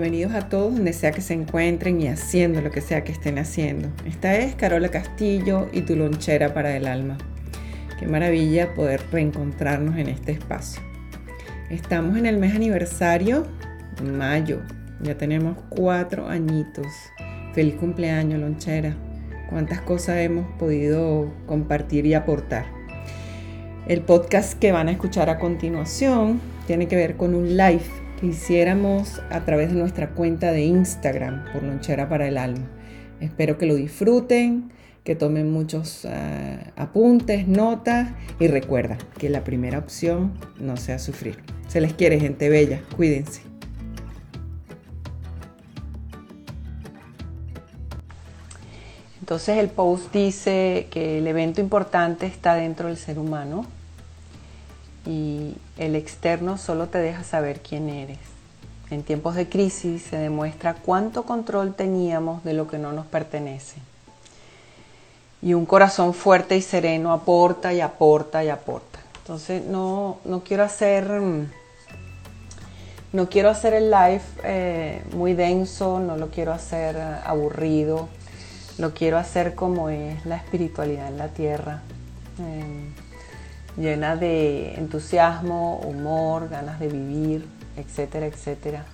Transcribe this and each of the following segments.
Bienvenidos a todos donde sea que se encuentren y haciendo lo que sea que estén haciendo. Esta es Carola Castillo y tu lonchera para el alma. Qué maravilla poder reencontrarnos en este espacio. Estamos en el mes aniversario, mayo. Ya tenemos cuatro añitos. Feliz cumpleaños, lonchera. Cuántas cosas hemos podido compartir y aportar. El podcast que van a escuchar a continuación tiene que ver con un live hiciéramos a través de nuestra cuenta de Instagram por Lonchera para el Alma. Espero que lo disfruten, que tomen muchos uh, apuntes, notas y recuerda que la primera opción no sea sufrir. Se les quiere, gente bella. Cuídense. Entonces el post dice que el evento importante está dentro del ser humano y el externo solo te deja saber quién eres. En tiempos de crisis se demuestra cuánto control teníamos de lo que no nos pertenece. Y un corazón fuerte y sereno aporta y aporta y aporta. Entonces no, no quiero hacer no quiero hacer el live eh, muy denso, no lo quiero hacer aburrido, lo quiero hacer como es la espiritualidad en la tierra. Eh, llena de entusiasmo, humor, ganas de vivir, etcétera, etcétera.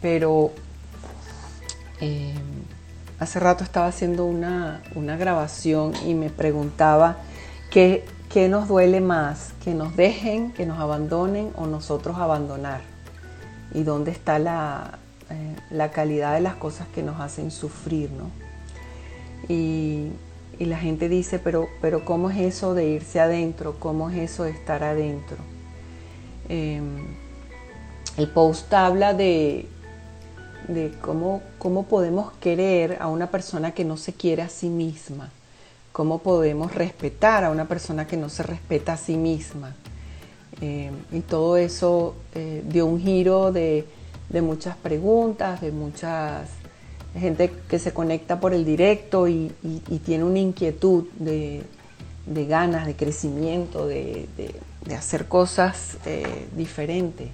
Pero eh, hace rato estaba haciendo una, grabación y me preguntaba qué, nos duele más, que nos dejen, que nos abandonen o nosotros abandonar. Y dónde está la, eh, la calidad de las cosas que nos hacen sufrir, ¿no? Y y la gente dice, pero, pero ¿cómo es eso de irse adentro? ¿Cómo es eso de estar adentro? Em, el post habla de, de cómo, cómo podemos querer a una persona que no se quiere a sí misma, cómo podemos respetar a una persona que no se respeta a sí misma. Em, y todo eso eh, dio un giro de, de muchas preguntas, de muchas gente que se conecta por el directo y, tiene una inquietud de, ganas, de crecimiento, de, hacer cosas eh, diferentes.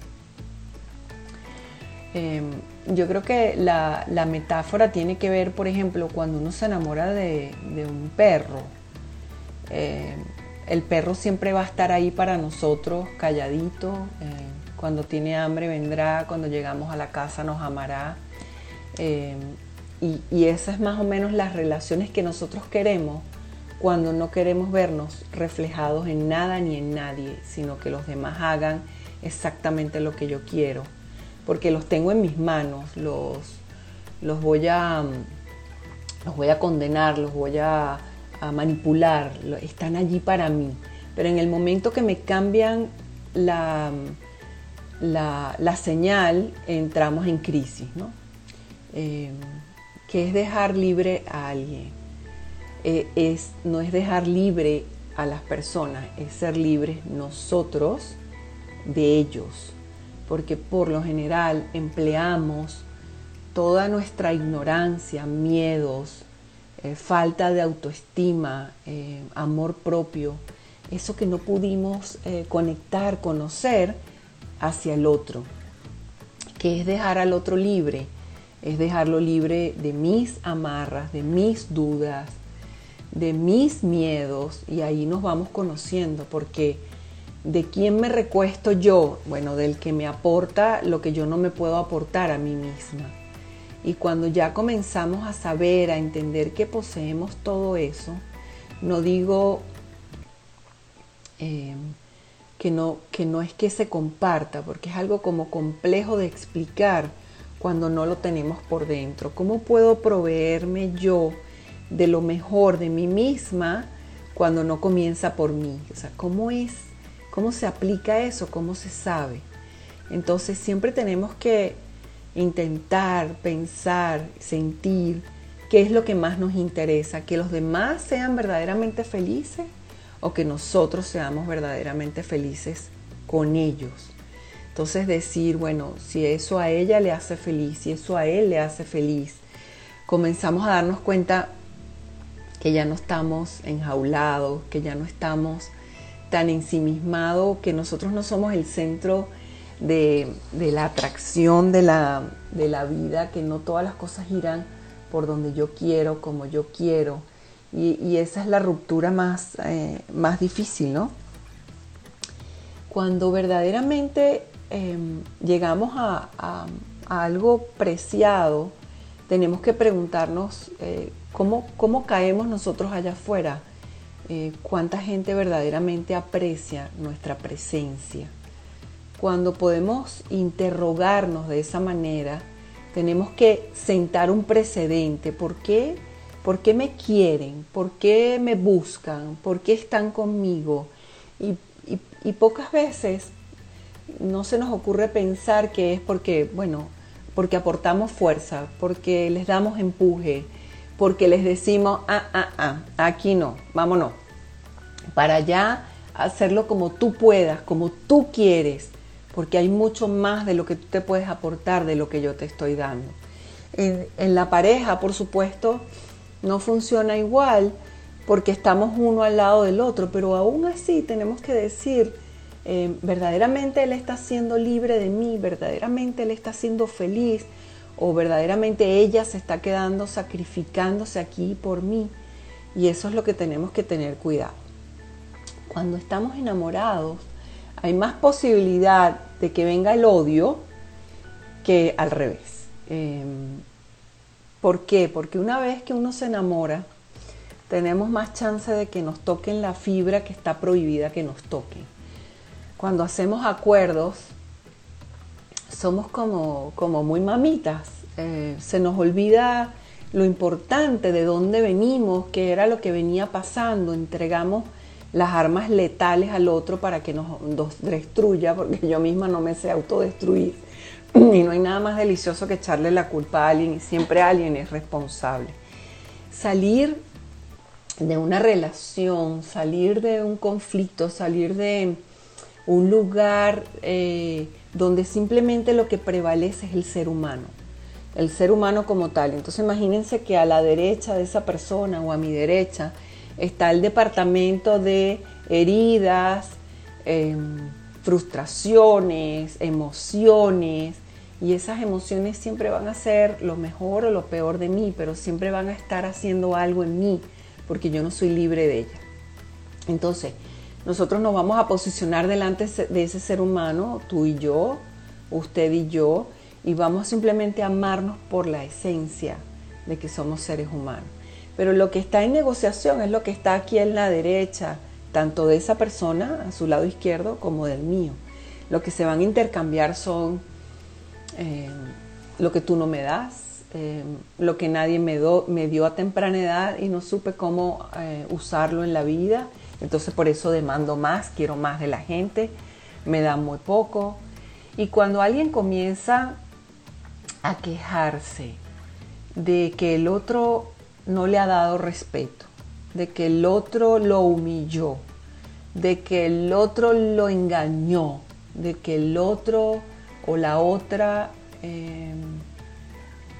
Em, yo creo que la, metáfora tiene que ver, por ejemplo, cuando uno se enamora de, un perro. Em, el perro siempre va a estar ahí para nosotros, calladito. Eh, cuando tiene hambre vendrá, cuando llegamos a la casa nos amará. Em, y, esas es más o menos las relaciones que nosotros queremos cuando no queremos vernos reflejados en nada ni en nadie, sino que los demás hagan exactamente lo que yo quiero. Porque los tengo en mis manos, los, los, voy, a, los voy a condenar, los voy a, manipular, están allí para mí. Pero en el momento que me cambian la, la, señal, entramos en crisis. ¿no? Eh, que es dejar libre a alguien. Eh, es, no es dejar libre a las personas, es ser libres nosotros de ellos, porque por lo general empleamos toda nuestra ignorancia, miedos, eh, falta de autoestima, eh, amor propio, eso que no pudimos conectar, conocer hacia el otro, que es dejar al otro libre es dejarlo libre de mis amarras, de mis dudas, de mis miedos y ahí nos vamos conociendo porque ¿de quién me recuesto yo? Bueno, del que me aporta lo que yo no me puedo aportar a mí misma. Y cuando ya comenzamos a saber, a entender que poseemos todo eso, no digo eh, que, no, que no es que se comparta, porque es algo como complejo de explicar cuando no lo tenemos por dentro? ¿Cómo puedo proveerme yo de lo mejor de mí misma cuando no comienza por mí? O sea, ¿cómo es? ¿Cómo se aplica eso? ¿Cómo se sabe? Entonces siempre tenemos que intentar, pensar, sentir qué es lo que más nos interesa, que los demás sean verdaderamente felices o que nosotros seamos verdaderamente felices con ellos. Entonces decir, bueno, si eso a ella le hace feliz, si eso a él le hace feliz, comenzamos a darnos cuenta que ya no estamos enjaulados, que ya no estamos tan ensimismados, que nosotros no somos el centro de, la atracción de la, de la vida, que no todas las cosas giran por donde yo quiero, como yo quiero. Y, esa es la ruptura más, eh, más difícil, ¿no? Cuando verdaderamente em, llegamos a, algo preciado, tenemos que preguntarnos eh, ¿cómo, ¿cómo, caemos nosotros allá afuera, eh, cuánta gente verdaderamente aprecia nuestra presencia. Cuando podemos interrogarnos de esa manera, tenemos que sentar un precedente. ¿Por qué? ¿Por qué me quieren? ¿Por qué me buscan? ¿Por qué están conmigo? Y, pocas veces no se nos ocurre pensar que es porque, bueno, porque aportamos fuerza, porque les damos empuje, porque les decimos, ah, ah, ah, aquí no, vámonos. Para allá hacerlo como tú puedas, como tú quieres, porque hay mucho más de lo que tú te puedes aportar de lo que yo te estoy dando. En, la pareja, por supuesto, no funciona igual porque estamos uno al lado del otro, pero aún así tenemos que decir, eh, verdaderamente Él está siendo libre de mí, verdaderamente Él está siendo feliz o verdaderamente ella se está quedando sacrificándose aquí por mí. Y eso es lo que tenemos que tener cuidado. Cuando estamos enamorados, hay más posibilidad de que venga el odio que al revés. Em, ¿Por qué? Porque una vez que uno se enamora, tenemos más chance de que nos toquen la fibra que está prohibida que nos toquen. Cuando hacemos acuerdos, somos como, como muy mamitas. Eh, se nos olvida lo importante de dónde venimos, qué era lo que venía pasando. Entregamos las armas letales al otro para que nos, destruya, porque yo misma no me sé autodestruir. Y no hay nada más delicioso que echarle la culpa a alguien y siempre alguien es responsable. Salir de una relación, salir de un conflicto, salir de un lugar eh, donde simplemente lo que prevalece es el ser humano, el ser humano como tal. Entonces imagínense que a la derecha de esa persona o a mi derecha está el departamento de heridas, em, frustraciones, emociones, y esas emociones siempre van a ser lo mejor o lo peor de mí, pero siempre van a estar haciendo algo en mí, porque yo no soy libre de ellas. Entonces, nosotros nos vamos a posicionar delante de ese ser humano, tú y yo, usted y yo, y vamos simplemente a amarnos por la esencia de que somos seres humanos. Pero lo que está en negociación es lo que está aquí en la derecha, tanto de esa persona, a su lado izquierdo, como del mío. Lo que se van a intercambiar son eh, lo que tú no me das, eh, lo que nadie me, dio a temprana edad y no supe cómo eh, usarlo en la vida. Entonces por eso demando más, quiero más de la gente, me dan muy poco. Y cuando alguien comienza a quejarse de que el otro no le ha dado respeto, de que el otro lo humilló, de que el otro lo engañó, de que el otro o la otra em,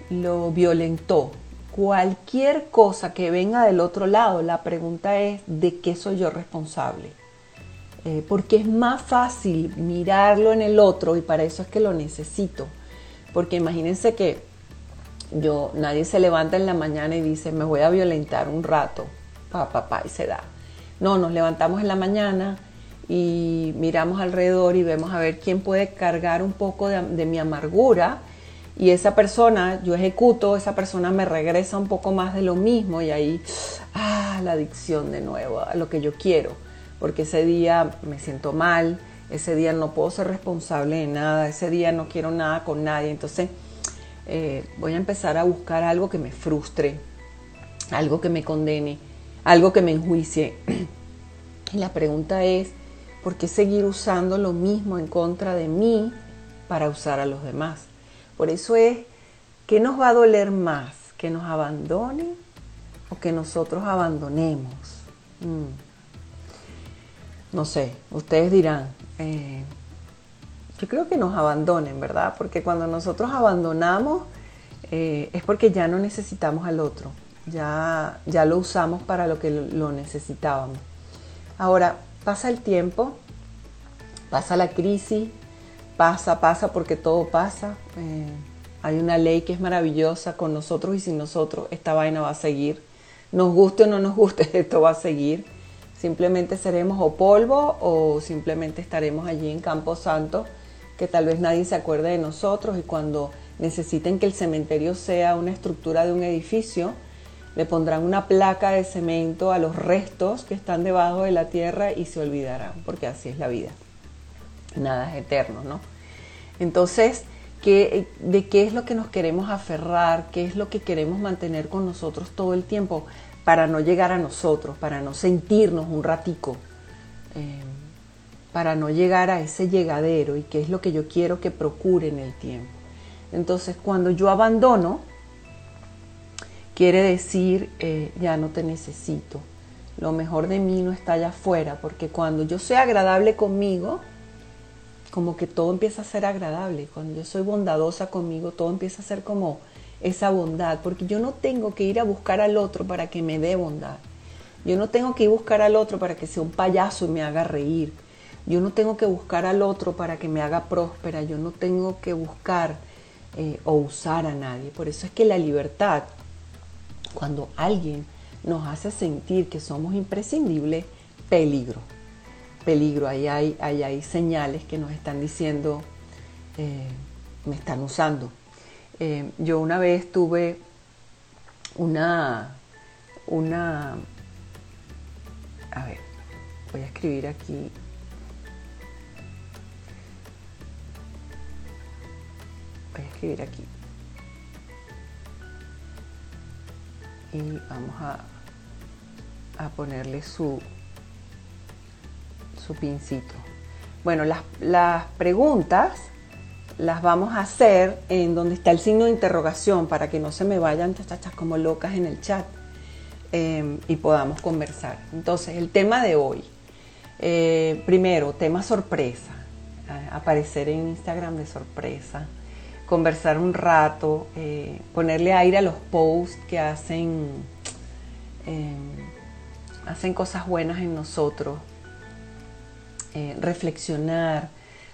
lo violentó. Cualquier cosa que venga del otro lado, la pregunta es, ¿de qué soy yo responsable? Eh, porque es más fácil mirarlo en el otro y para eso es que lo necesito. Porque imagínense que yo, nadie se levanta en la mañana y dice, me voy a violentar un rato, papá, papá, y se da. No, nos levantamos en la mañana y miramos alrededor y vemos a ver quién puede cargar un poco de, mi amargura y esa persona, yo ejecuto, esa persona me regresa un poco más de lo mismo y ahí, ah, la adicción de nuevo, a lo que yo quiero, porque ese día me siento mal, ese día no puedo ser responsable de nada, ese día no quiero nada con nadie, entonces eh, voy a empezar a buscar algo que me frustre, algo que me condene, algo que me enjuicie. Y la pregunta es, ¿por qué seguir usando lo mismo en contra de mí para usar a los demás? Por eso es, ¿qué nos va a doler más? ¿Que nos abandonen o que nosotros abandonemos? Mm. No sé, ustedes dirán, eh, yo creo que nos abandonen, ¿verdad? Porque cuando nosotros abandonamos eh, es porque ya no necesitamos al otro, ya, ya lo usamos para lo que lo necesitábamos. Ahora, pasa el tiempo, pasa la crisis, pasa, pasa porque todo pasa. Eh, hay una ley que es maravillosa con nosotros y sin nosotros esta vaina va a seguir. Nos guste o no nos guste, esto va a seguir. Simplemente seremos o polvo o simplemente estaremos allí en Campo Santo, que tal vez nadie se acuerde de nosotros y cuando necesiten que el cementerio sea una estructura de un edificio, le pondrán una placa de cemento a los restos que están debajo de la tierra y se olvidarán, porque así es la vida. Nada es eterno, ¿no? Entonces, ¿qué, ¿de qué es lo que nos queremos aferrar? ¿Qué es lo que queremos mantener con nosotros todo el tiempo para no llegar a nosotros, para no sentirnos un ratico, eh, para no llegar a ese llegadero y qué es lo que yo quiero que procure en el tiempo? Entonces, cuando yo abandono, quiere decir eh, ya no te necesito. Lo mejor de mí no está allá afuera, porque cuando yo soy agradable conmigo, como que todo empieza a ser agradable. Cuando yo soy bondadosa conmigo, todo empieza a ser como esa bondad, porque yo no tengo que ir a buscar al otro para que me dé bondad. Yo no tengo que ir a buscar al otro para que sea un payaso y me haga reír. Yo no tengo que buscar al otro para que me haga próspera. Yo no tengo que buscar eh, o usar a nadie. Por eso es que la libertad cuando alguien nos hace sentir que somos imprescindibles, peligro. Peligro, ahí hay, hay señales que nos están diciendo, eh, me están usando. Eh, yo una vez tuve una, una, a ver, voy a escribir aquí. Voy a escribir aquí. y vamos a, a ponerle su, su pincito. Bueno, las, las, preguntas las vamos a hacer en donde está el signo de interrogación para que no se me vayan chachachas como locas en el chat em, y podamos conversar. Entonces, el tema de hoy. Eh, primero, tema sorpresa. aparecer en Instagram de sorpresa conversar un rato, eh, ponerle aire a los posts que hacen, em, hacen cosas buenas en nosotros, eh, reflexionar,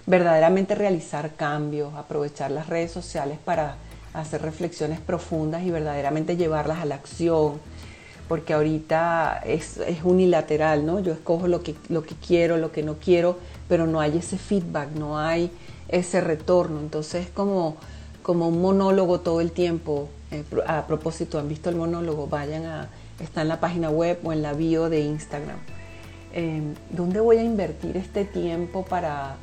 verdaderamente realizar cambios, aprovechar las redes sociales para hacer reflexiones profundas y verdaderamente llevarlas a la acción, porque ahorita es, es, unilateral, ¿no? Yo escojo lo que, lo que quiero, lo que no quiero, pero no hay ese feedback, no hay ese retorno. Entonces es como, como un monólogo todo el tiempo. Eh, a propósito, ¿han visto el monólogo? Vayan a, está en la página web o en la bio de Instagram. Em, ¿Dónde voy a invertir este tiempo para,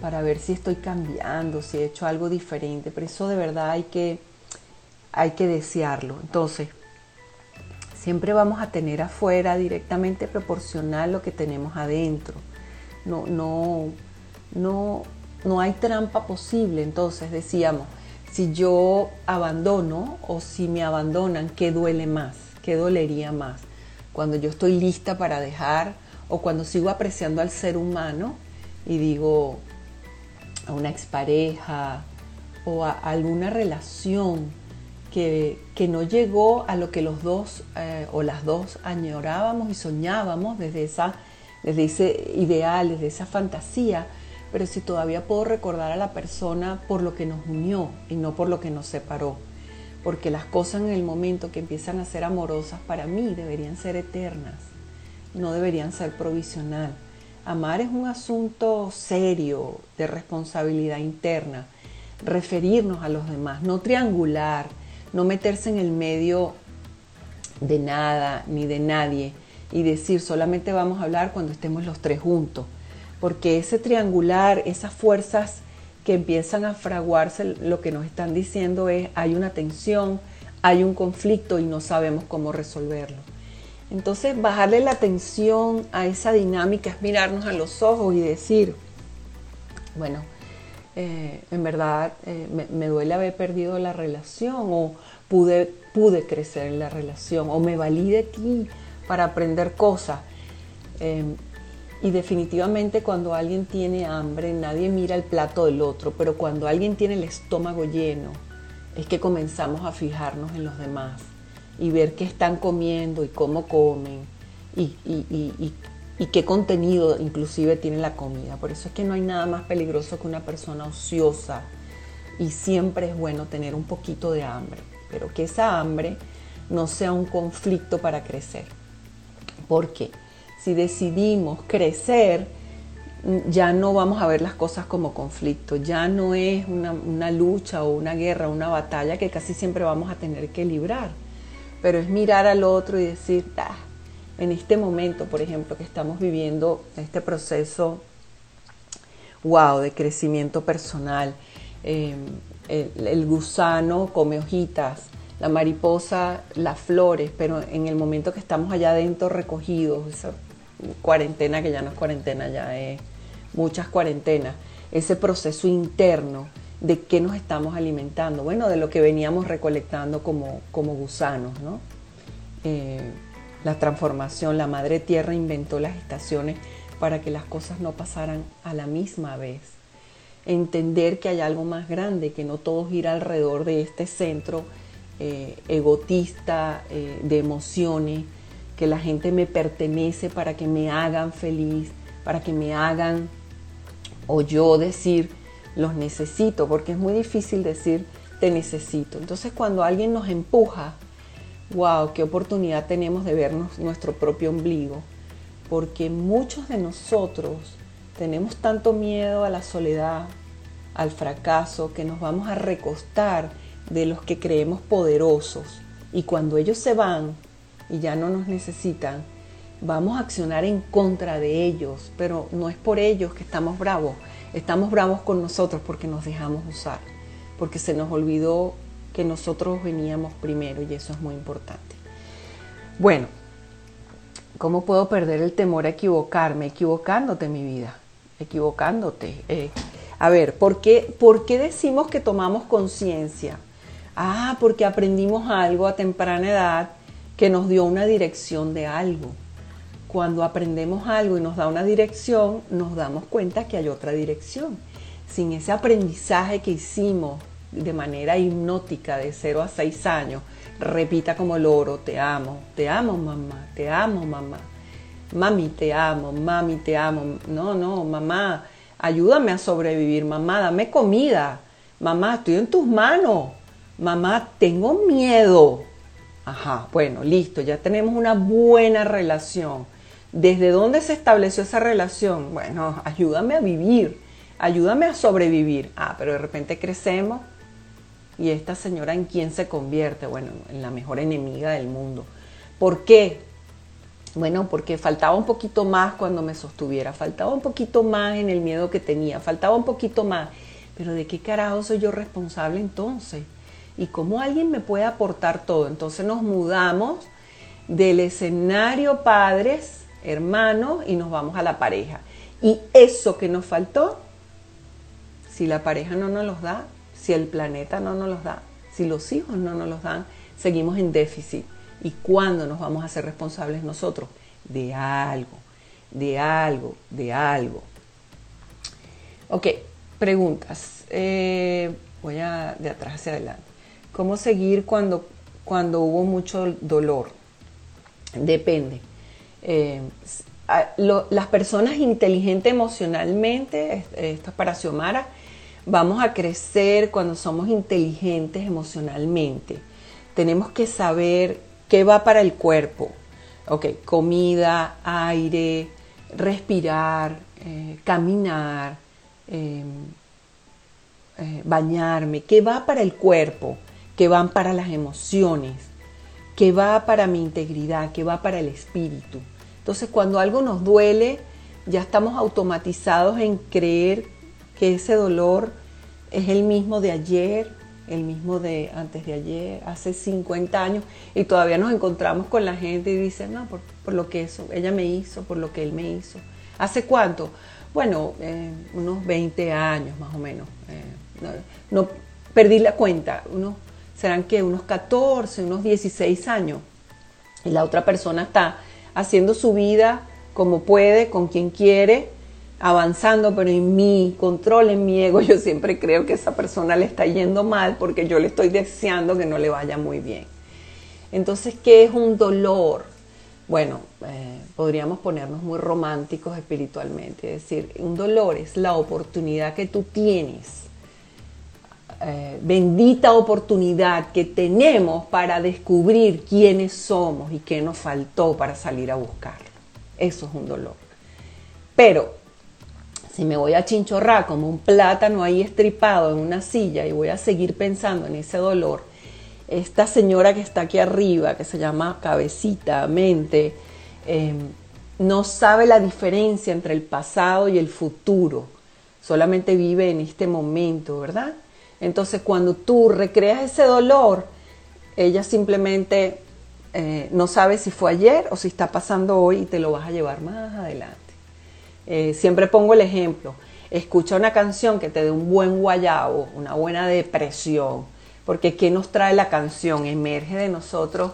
para ver si estoy cambiando, si he hecho algo diferente? Pero eso de verdad hay que, hay que desearlo. Entonces, siempre vamos a tener afuera directamente proporcional lo que tenemos adentro. No, no, no, no hay trampa posible. Entonces decíamos, si yo abandono o si me abandonan, ¿qué duele más? ¿Qué dolería más? Cuando yo estoy lista para dejar o cuando sigo apreciando al ser humano y digo a una expareja o a alguna relación que, no llegó a lo que los dos eh, o las dos añorábamos y soñábamos desde, esa, desde ese ideal, desde esa fantasía, pero si todavía puedo recordar a la persona por lo que nos unió y no por lo que nos separó. Porque las cosas en el momento que empiezan a ser amorosas para mí deberían ser eternas, no deberían ser provisional. Amar es un asunto serio de responsabilidad interna, referirnos a los demás, no triangular, no meterse en el medio de nada ni de nadie y decir solamente vamos a hablar cuando estemos los tres juntos porque ese triangular, esas fuerzas que empiezan a fraguarse, lo que nos están diciendo es hay una tensión, hay un conflicto y no sabemos cómo resolverlo. Entonces, bajarle la atención a esa dinámica es mirarnos a los ojos y decir, bueno, eh, en verdad eh, me, duele haber perdido la relación o pude, crecer en la relación o me valí de ti para aprender cosas. Em, y definitivamente cuando alguien tiene hambre, nadie mira el plato del otro, pero cuando alguien tiene el estómago lleno, es que comenzamos a fijarnos en los demás y ver qué están comiendo y cómo comen y, qué contenido inclusive tiene la comida. Por eso es que no hay nada más peligroso que una persona ociosa y siempre es bueno tener un poquito de hambre, pero que esa hambre no sea un conflicto para crecer. ¿Por qué? Si decidimos crecer, ya no vamos a ver las cosas como conflicto, ya no es una, lucha o una guerra, una batalla que casi siempre vamos a tener que librar, pero es mirar al otro y decir, ah, en este momento, por ejemplo, que estamos viviendo este proceso, wow, de crecimiento personal, em, el, gusano come hojitas, la mariposa, las flores, pero en el momento que estamos allá adentro recogidos, esa cuarentena que ya no es cuarentena, ya es muchas cuarentenas, ese proceso interno de qué nos estamos alimentando, bueno, de lo que veníamos recolectando como, como gusanos, ¿no? Eh, la transformación, la madre tierra inventó las estaciones para que las cosas no pasaran a la misma vez. Entender que hay algo más grande, que no todo gira alrededor de este centro eh, egotista eh, de emociones, que la gente me pertenece para que me hagan feliz, para que me hagan o yo decir los necesito, porque es muy difícil decir te necesito. Entonces cuando alguien nos empuja wow, qué oportunidad tenemos de vernos nuestro propio ombligo, porque muchos de nosotros tenemos tanto miedo a la soledad, al fracaso, que nos vamos a recostar de los que creemos poderosos. Y cuando ellos se van y ya no nos necesitan, vamos a accionar en contra de ellos, pero no es por ellos que estamos bravos, estamos bravos con nosotros porque nos dejamos usar, porque se nos olvidó que nosotros veníamos primero y eso es muy importante. Bueno, ¿cómo puedo perder el temor a equivocarme? Equivocándote, mi vida, equivocándote. Eh, a ver, ¿por qué, ¿por qué decimos que tomamos conciencia? Ah, porque aprendimos algo a temprana edad que nos dio una dirección de algo. Cuando aprendemos algo y nos da una dirección, nos damos cuenta que hay otra dirección. Sin ese aprendizaje que hicimos de manera hipnótica de 0 a 6 años, repita como loro, te amo, te amo mamá, te amo mamá, mami te amo, mami te amo, no, no, mamá, ayúdame a sobrevivir, mamá, dame comida, mamá, estoy en tus manos, mamá, tengo miedo. Ajá, bueno, listo, ya tenemos una buena relación. ¿Desde dónde se estableció esa relación? Bueno, ayúdame a vivir, ayúdame a sobrevivir. Ah, pero de repente crecemos ¿Y esta señora en quién se convierte? Bueno, en la mejor enemiga del mundo. ¿Por qué? Bueno, porque faltaba un poquito más cuando me sostuviera, faltaba un poquito más en el miedo que tenía, faltaba un poquito más. Pero ¿de qué carajo soy yo responsable entonces? ¿Y cómo alguien me puede aportar todo? Entonces nos mudamos del escenario padres, hermanos, y nos vamos a la pareja. Y eso que nos faltó, si la pareja no nos los da, si el planeta no nos los da, si los hijos no nos los dan, seguimos en déficit. ¿Y cuándo nos vamos a hacer responsables nosotros? De algo, de algo, de algo. Ok, preguntas. Eh, voy a de atrás hacia adelante. ¿Cómo seguir cuando, cuando hubo mucho dolor? Depende. Eh, las personas inteligentes emocionalmente, esto es para Xiomara, Vamos a crecer cuando somos inteligentes emocionalmente. Tenemos que saber qué va para el cuerpo. Ok, comida, aire, respirar, eh, caminar, em, eh, bañarme. ¿Qué va para el cuerpo? ¿Qué van para las emociones? ¿Qué va para mi integridad? ¿Qué va para el espíritu? Entonces, cuando algo nos duele, ya estamos automatizados en creer que ese dolor es el mismo de ayer, el mismo de antes de ayer, hace 50 años, y todavía nos encontramos con la gente y dicen, no, por, lo que eso, ella me hizo, por lo que él me hizo. ¿Hace cuánto? Bueno, eh, unos 20 años más o menos. Eh, no, perdí la cuenta, unos, serán que unos 14, unos 16 años. Y la otra persona está haciendo su vida como puede, con quien quiere, avanzando, pero en mi control, en mi ego, yo siempre creo que esa persona le está yendo mal porque yo le estoy deseando que no le vaya muy bien. Entonces, ¿qué es un dolor? Bueno, eh, podríamos ponernos muy románticos espiritualmente, es decir, un dolor es la oportunidad que tú tienes, eh, bendita oportunidad que tenemos para descubrir quiénes somos y qué nos faltó para salir a buscarlo. Eso es un dolor. Pero si me voy a chinchorrar como un plátano ahí estripado en una silla y voy a seguir pensando en ese dolor, esta señora que está aquí arriba, que se llama cabecita, mente, em, no sabe la diferencia entre el pasado y el futuro, solamente vive en este momento, ¿verdad? Entonces cuando tú recreas ese dolor, ella simplemente eh, no sabe si fue ayer o si está pasando hoy y te lo vas a llevar más adelante. Eh, siempre pongo el ejemplo, escucha una canción que te dé un buen guayabo, una buena depresión, porque ¿qué nos trae la canción? Emerge de nosotros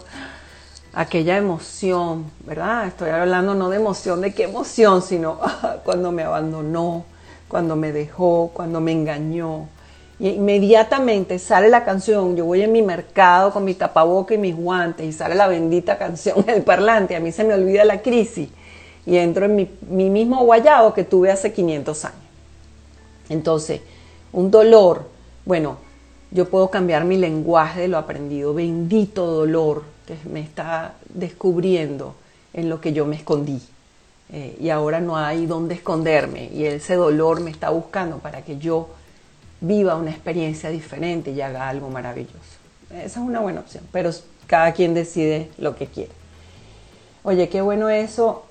aquella emoción, ¿verdad? Estoy hablando no de emoción, de qué emoción, sino cuando me abandonó, cuando me dejó, cuando me engañó. Y inmediatamente sale la canción, yo voy en mi mercado con mi tapaboca y mis guantes y sale la bendita canción, el parlante, a mí se me olvida la crisis y entro en mi, mismo guayado que tuve hace 500 años. Entonces, un dolor, bueno, yo puedo cambiar mi lenguaje de lo aprendido, bendito dolor que me está descubriendo en lo que yo me escondí. Eh, y ahora no hay dónde esconderme y ese dolor me está buscando para que yo viva una experiencia diferente y haga algo maravilloso. Esa es una buena opción, pero cada quien decide lo que quiere. Oye, qué bueno eso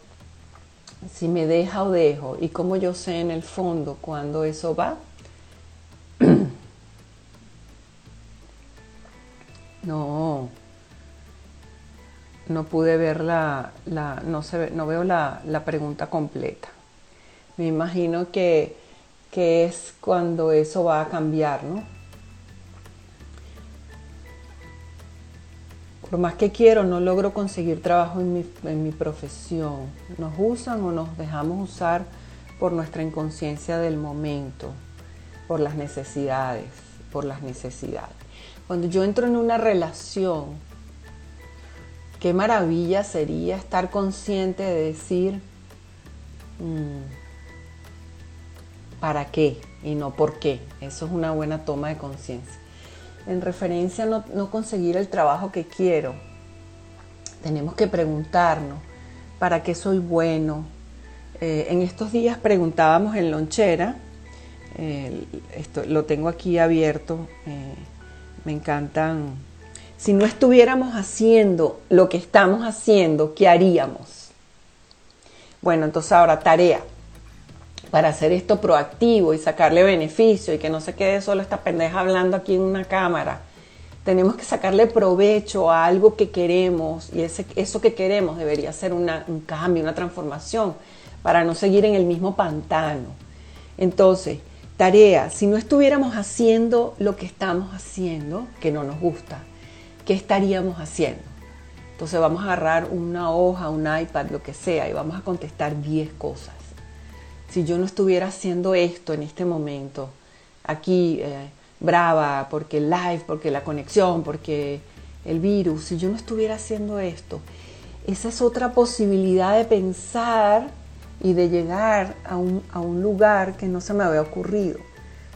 si me deja o dejo y cómo yo sé en el fondo cuando eso va. no, no pude ver la, no, se no veo la, la, pregunta completa. Me imagino que, que es cuando eso va a cambiar, ¿no? Por más que quiero, no logro conseguir trabajo en mi, profesión. Nos usan o nos dejamos usar por nuestra inconsciencia del momento, por las necesidades, por las necesidades. Cuando yo entro en una relación, qué maravilla sería estar consciente de decir, mm, ¿para qué? Y no por qué. Eso es una buena toma de conciencia en referencia a no, conseguir el trabajo que quiero, tenemos que preguntarnos, ¿para qué soy bueno? Eh, en estos días preguntábamos en lonchera, esto, lo tengo aquí abierto, eh, me encantan. Si no estuviéramos haciendo lo que estamos haciendo, ¿qué haríamos? Bueno, entonces ahora tarea para hacer esto proactivo y sacarle beneficio y que no se quede solo esta pendeja hablando aquí en una cámara. Tenemos que sacarle provecho a algo que queremos y eso que queremos debería ser un cambio, una transformación para no seguir en el mismo pantano. Entonces, tarea, si no estuviéramos haciendo lo que estamos haciendo, que no nos gusta, ¿qué estaríamos haciendo? Entonces vamos a agarrar una hoja, un iPad, lo que sea, y vamos a contestar 10 cosas si yo no estuviera haciendo esto en este momento, aquí eh, brava, porque el live, porque la conexión, porque el virus, si yo no estuviera haciendo esto, esa es otra posibilidad de pensar y de llegar a un, a un lugar que no se me había ocurrido.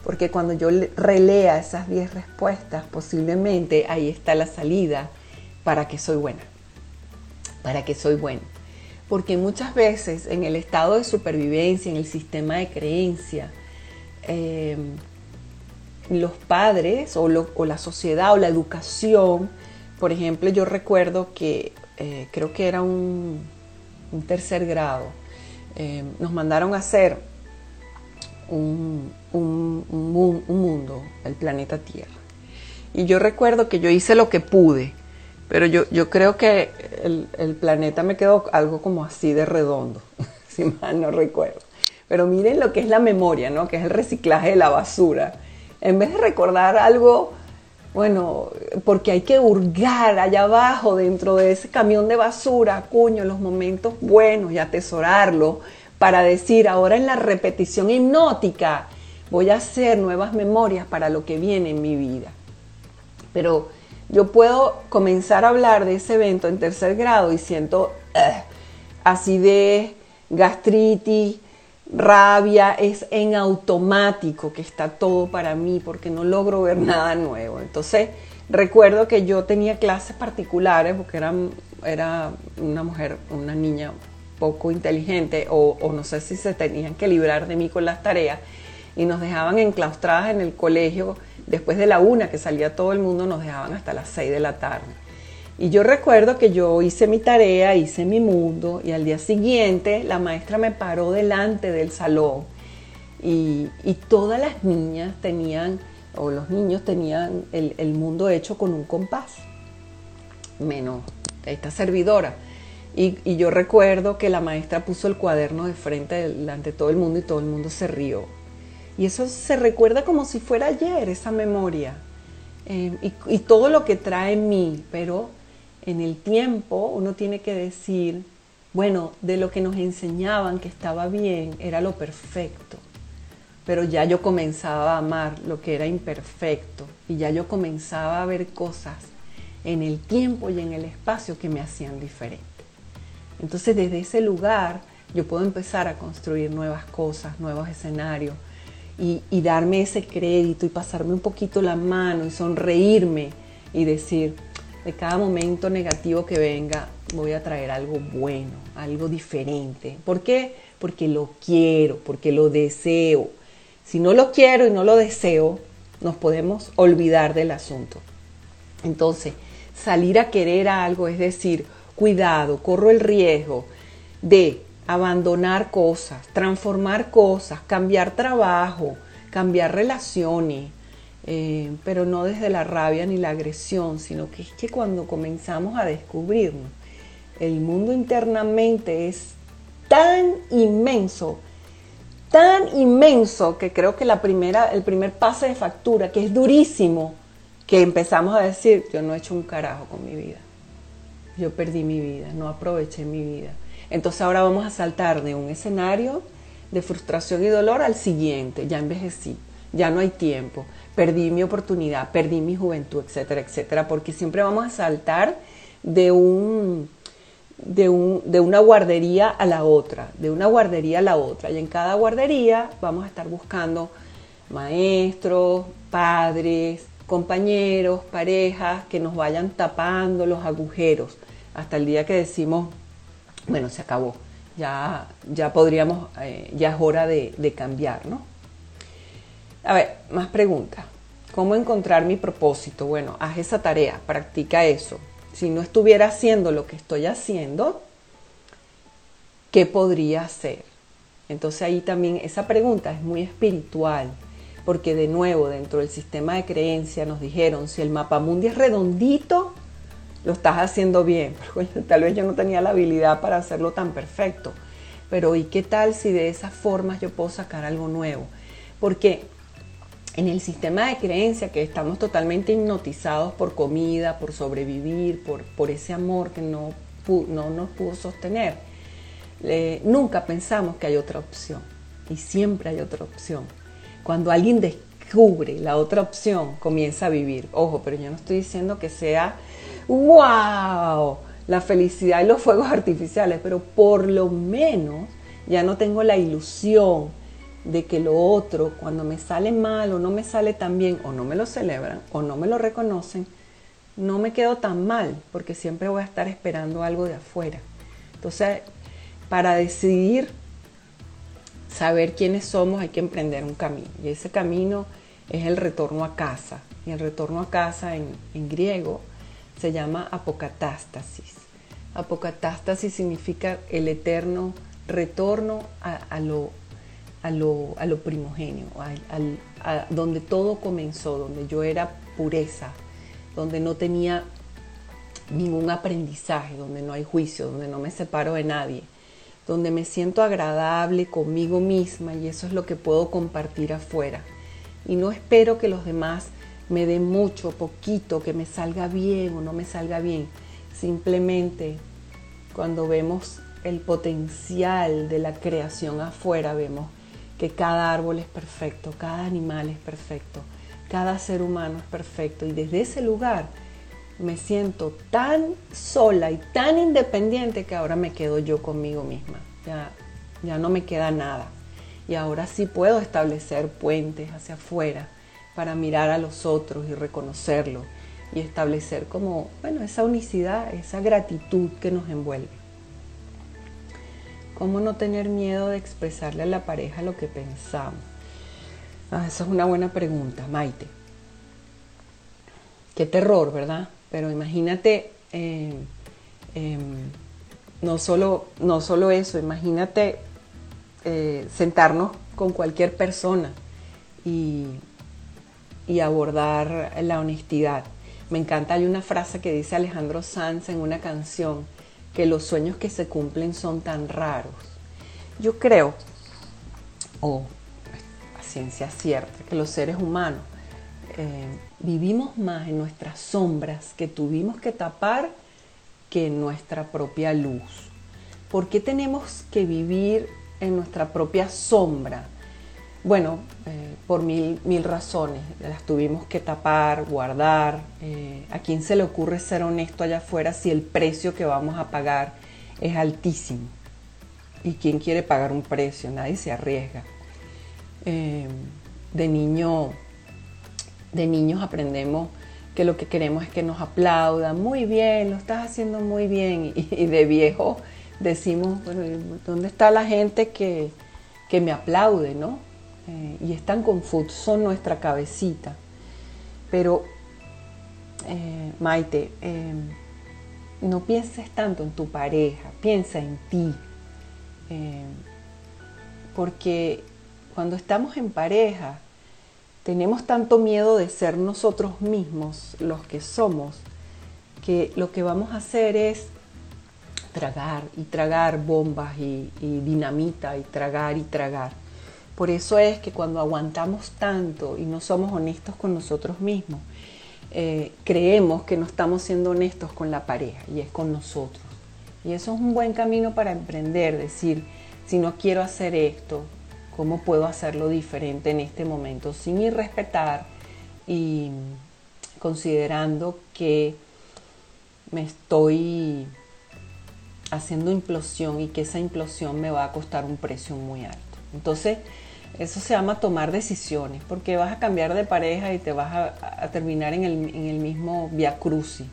Porque cuando yo relea esas 10 respuestas, posiblemente ahí está la salida para que soy buena. Para que soy buena porque muchas veces en el estado de supervivencia, en el sistema de creencia, eh, los padres o, la sociedad o la educación, por ejemplo, yo recuerdo que eh, creo que era un, tercer grado, eh, nos mandaron a hacer un, mundo, el planeta Tierra. Y yo recuerdo que yo hice lo que pude, pero yo, yo creo que el, planeta me quedó algo como así de redondo, si mal no recuerdo. Pero miren lo que es la memoria, ¿no? Que es el reciclaje de la basura. En vez de recordar algo, bueno, porque hay que hurgar allá abajo dentro de ese camión de basura, cuño, los momentos buenos y atesorarlo para decir, ahora en la repetición hipnótica voy a hacer nuevas memorias para lo que viene en mi vida. Pero yo puedo comenzar a hablar de ese evento en tercer grado y siento uh, acidez, gastritis, rabia, es en automático que está todo para mí porque no logro ver nada nuevo. Entonces, recuerdo que yo tenía clases particulares porque era, era una mujer, una niña poco inteligente o, no sé si se tenían que librar de mí con las tareas y nos dejaban enclaustradas en el colegio después de la una que salía todo el mundo nos dejaban hasta las seis de la tarde. Y yo recuerdo que yo hice mi tarea, hice mi mundo y al día siguiente la maestra me paró delante del salón y, todas las niñas tenían, o los niños tenían el, mundo hecho con un compás, menos esta servidora. Y, y, yo recuerdo que la maestra puso el cuaderno de frente delante de todo el mundo y todo el mundo se rió. Y eso se recuerda como si fuera ayer, esa memoria. Eh, y, y, todo lo que trae en mí, pero en el tiempo uno tiene que decir, bueno, de lo que nos enseñaban que estaba bien era lo perfecto, pero ya yo comenzaba a amar lo que era imperfecto y ya yo comenzaba a ver cosas en el tiempo y en el espacio que me hacían diferente. Entonces desde ese lugar yo puedo empezar a construir nuevas cosas, nuevos escenarios y, darme ese crédito y pasarme un poquito la mano y sonreírme y decir, de cada momento negativo que venga, voy a traer algo bueno, algo diferente. ¿Por qué? Porque lo quiero, porque lo deseo. Si no lo quiero y no lo deseo, nos podemos olvidar del asunto. Entonces, salir a querer algo es decir, cuidado, corro el riesgo de abandonar cosas, transformar cosas, cambiar trabajo, cambiar relaciones, eh, pero no desde la rabia ni la agresión, sino que es que cuando comenzamos a descubrirnos, el mundo internamente es tan inmenso, tan inmenso que creo que la primera, el primer pase de factura, que es durísimo, que empezamos a decir, yo no he hecho un carajo con mi vida, yo perdí mi vida, no aproveché mi vida. Entonces ahora vamos a saltar de un escenario de frustración y dolor al siguiente, ya envejecí, ya no hay tiempo, perdí mi oportunidad, perdí mi juventud, etcétera, etcétera, porque siempre vamos a saltar de un, de, un, de una guardería a la otra, de una guardería a la otra, y en cada guardería vamos a estar buscando maestros, padres, compañeros, parejas que nos vayan tapando los agujeros. Hasta el día que decimos, bueno, se acabó, ya, ya podríamos, eh, ya es hora de, cambiar, ¿no? A ver, más preguntas. ¿Cómo encontrar mi propósito? Bueno, haz esa tarea, practica eso. Si no estuviera haciendo lo que estoy haciendo, ¿qué podría hacer? Entonces ahí también esa pregunta es muy espiritual, porque de nuevo dentro del sistema de creencia nos dijeron, si el mapa mundi es redondito, lo estás haciendo bien. tal vez yo no tenía la habilidad para hacerlo tan perfecto, pero ¿y qué tal si de esas formas yo puedo sacar algo nuevo? Porque en el sistema de creencia que estamos totalmente hipnotizados por comida, por sobrevivir, por, por ese amor que no, no nos pudo sostener, nunca pensamos que hay otra opción. Y siempre hay otra opción. Cuando alguien descubre la otra opción, comienza a vivir. Ojo, pero yo no estoy diciendo que sea, wow, la felicidad y los fuegos artificiales, pero por lo menos ya no tengo la ilusión de que lo otro, cuando me sale mal o no me sale tan bien, o no me lo celebran, o no me lo reconocen, no me quedo tan mal, porque siempre voy a estar esperando algo de afuera. Entonces, para decidir saber quiénes somos hay que emprender un camino. Y ese camino es el retorno a casa. Y el retorno a casa en, griego se llama apocatástasis. Apocatástasis significa el eterno retorno a, lo a lo, a lo primogenio, a donde todo comenzó, donde yo era pureza, donde no tenía ningún aprendizaje, donde no hay juicio, donde no me separo de nadie, donde me siento agradable conmigo misma y eso es lo que puedo compartir afuera. Y no espero que los demás me den mucho, poquito, que me salga bien o no me salga bien. Simplemente cuando vemos el potencial de la creación afuera, vemos que cada árbol es perfecto, cada animal es perfecto, cada ser humano es perfecto. Y desde ese lugar me siento tan sola y tan independiente que ahora me quedo yo conmigo misma. Ya, ya no me queda nada. Y ahora sí puedo establecer puentes hacia afuera para mirar a los otros y reconocerlo y establecer como, bueno, esa unicidad, esa gratitud que nos envuelve. ¿Cómo no tener miedo de expresarle a la pareja lo que pensamos? Ah, esa es una buena pregunta, Maite. Qué terror, ¿verdad? Pero imagínate, eh, em, no, solo, no solo eso, imagínate eh, sentarnos con cualquier persona y, y abordar la honestidad. Me encanta, hay una frase que dice Alejandro Sanz en una canción, que los sueños que se cumplen son tan raros. Yo creo, o a ciencia cierta, que los seres humanos eh, vivimos más en nuestras sombras que tuvimos que tapar que en nuestra propia luz. ¿Por qué tenemos que vivir en nuestra propia sombra? Bueno, eh, por mil, mil razones. Las tuvimos que tapar, guardar. Eh, ¿A quién se le ocurre ser honesto allá afuera si el precio que vamos a pagar es altísimo? ¿Y quién quiere pagar un precio? Nadie se arriesga. de niño de niños aprendemos que lo que queremos es que nos aplaudan, muy bien, lo estás haciendo muy bien, y, de viejo decimos, ¿dónde está la gente que, me aplaude, no? Eh, y están confusos en nuestra cabecita. Pero, eh, Maite, em, no pienses tanto en tu pareja, piensa en ti. Porque cuando estamos en pareja, tenemos tanto miedo de ser nosotros mismos los que somos, que lo que vamos a hacer es tragar y tragar bombas y, dinamita y tragar y tragar. Por eso es que cuando aguantamos tanto y no somos honestos con nosotros mismos, eh, creemos que no estamos siendo honestos con la pareja y es con nosotros. Y eso es un buen camino para emprender, decir, si no quiero hacer esto, cómo puedo hacerlo diferente en este momento sin irrespetar y considerando que me estoy haciendo implosión y que esa implosión me va a costar un precio muy alto. Entonces, eso se llama tomar decisiones, porque vas a cambiar de pareja y te vas a, terminar en el, en el mismo via crucis.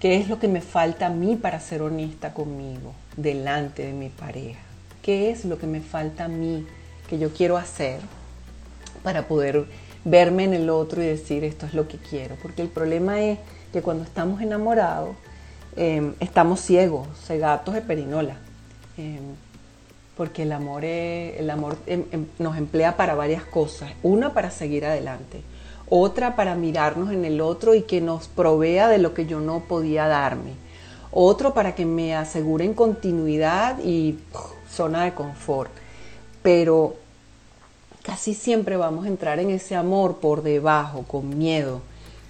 ¿Qué es lo que me falta a mí para ser honesta conmigo, delante de mi pareja? ¿Qué es lo que me falta a mí que yo quiero hacer para poder verme en el otro y decir esto es lo que quiero. Porque el problema es que cuando estamos enamorados em, estamos ciegos, cegatos de perinola. Em, porque el amor, el amor em, nos emplea para varias cosas. Una para seguir adelante, otra para mirarnos en el otro y que nos provea de lo que yo no podía darme. Otro para que me aseguren continuidad y zona de confort pero casi siempre vamos a entrar en ese amor por debajo, con miedo.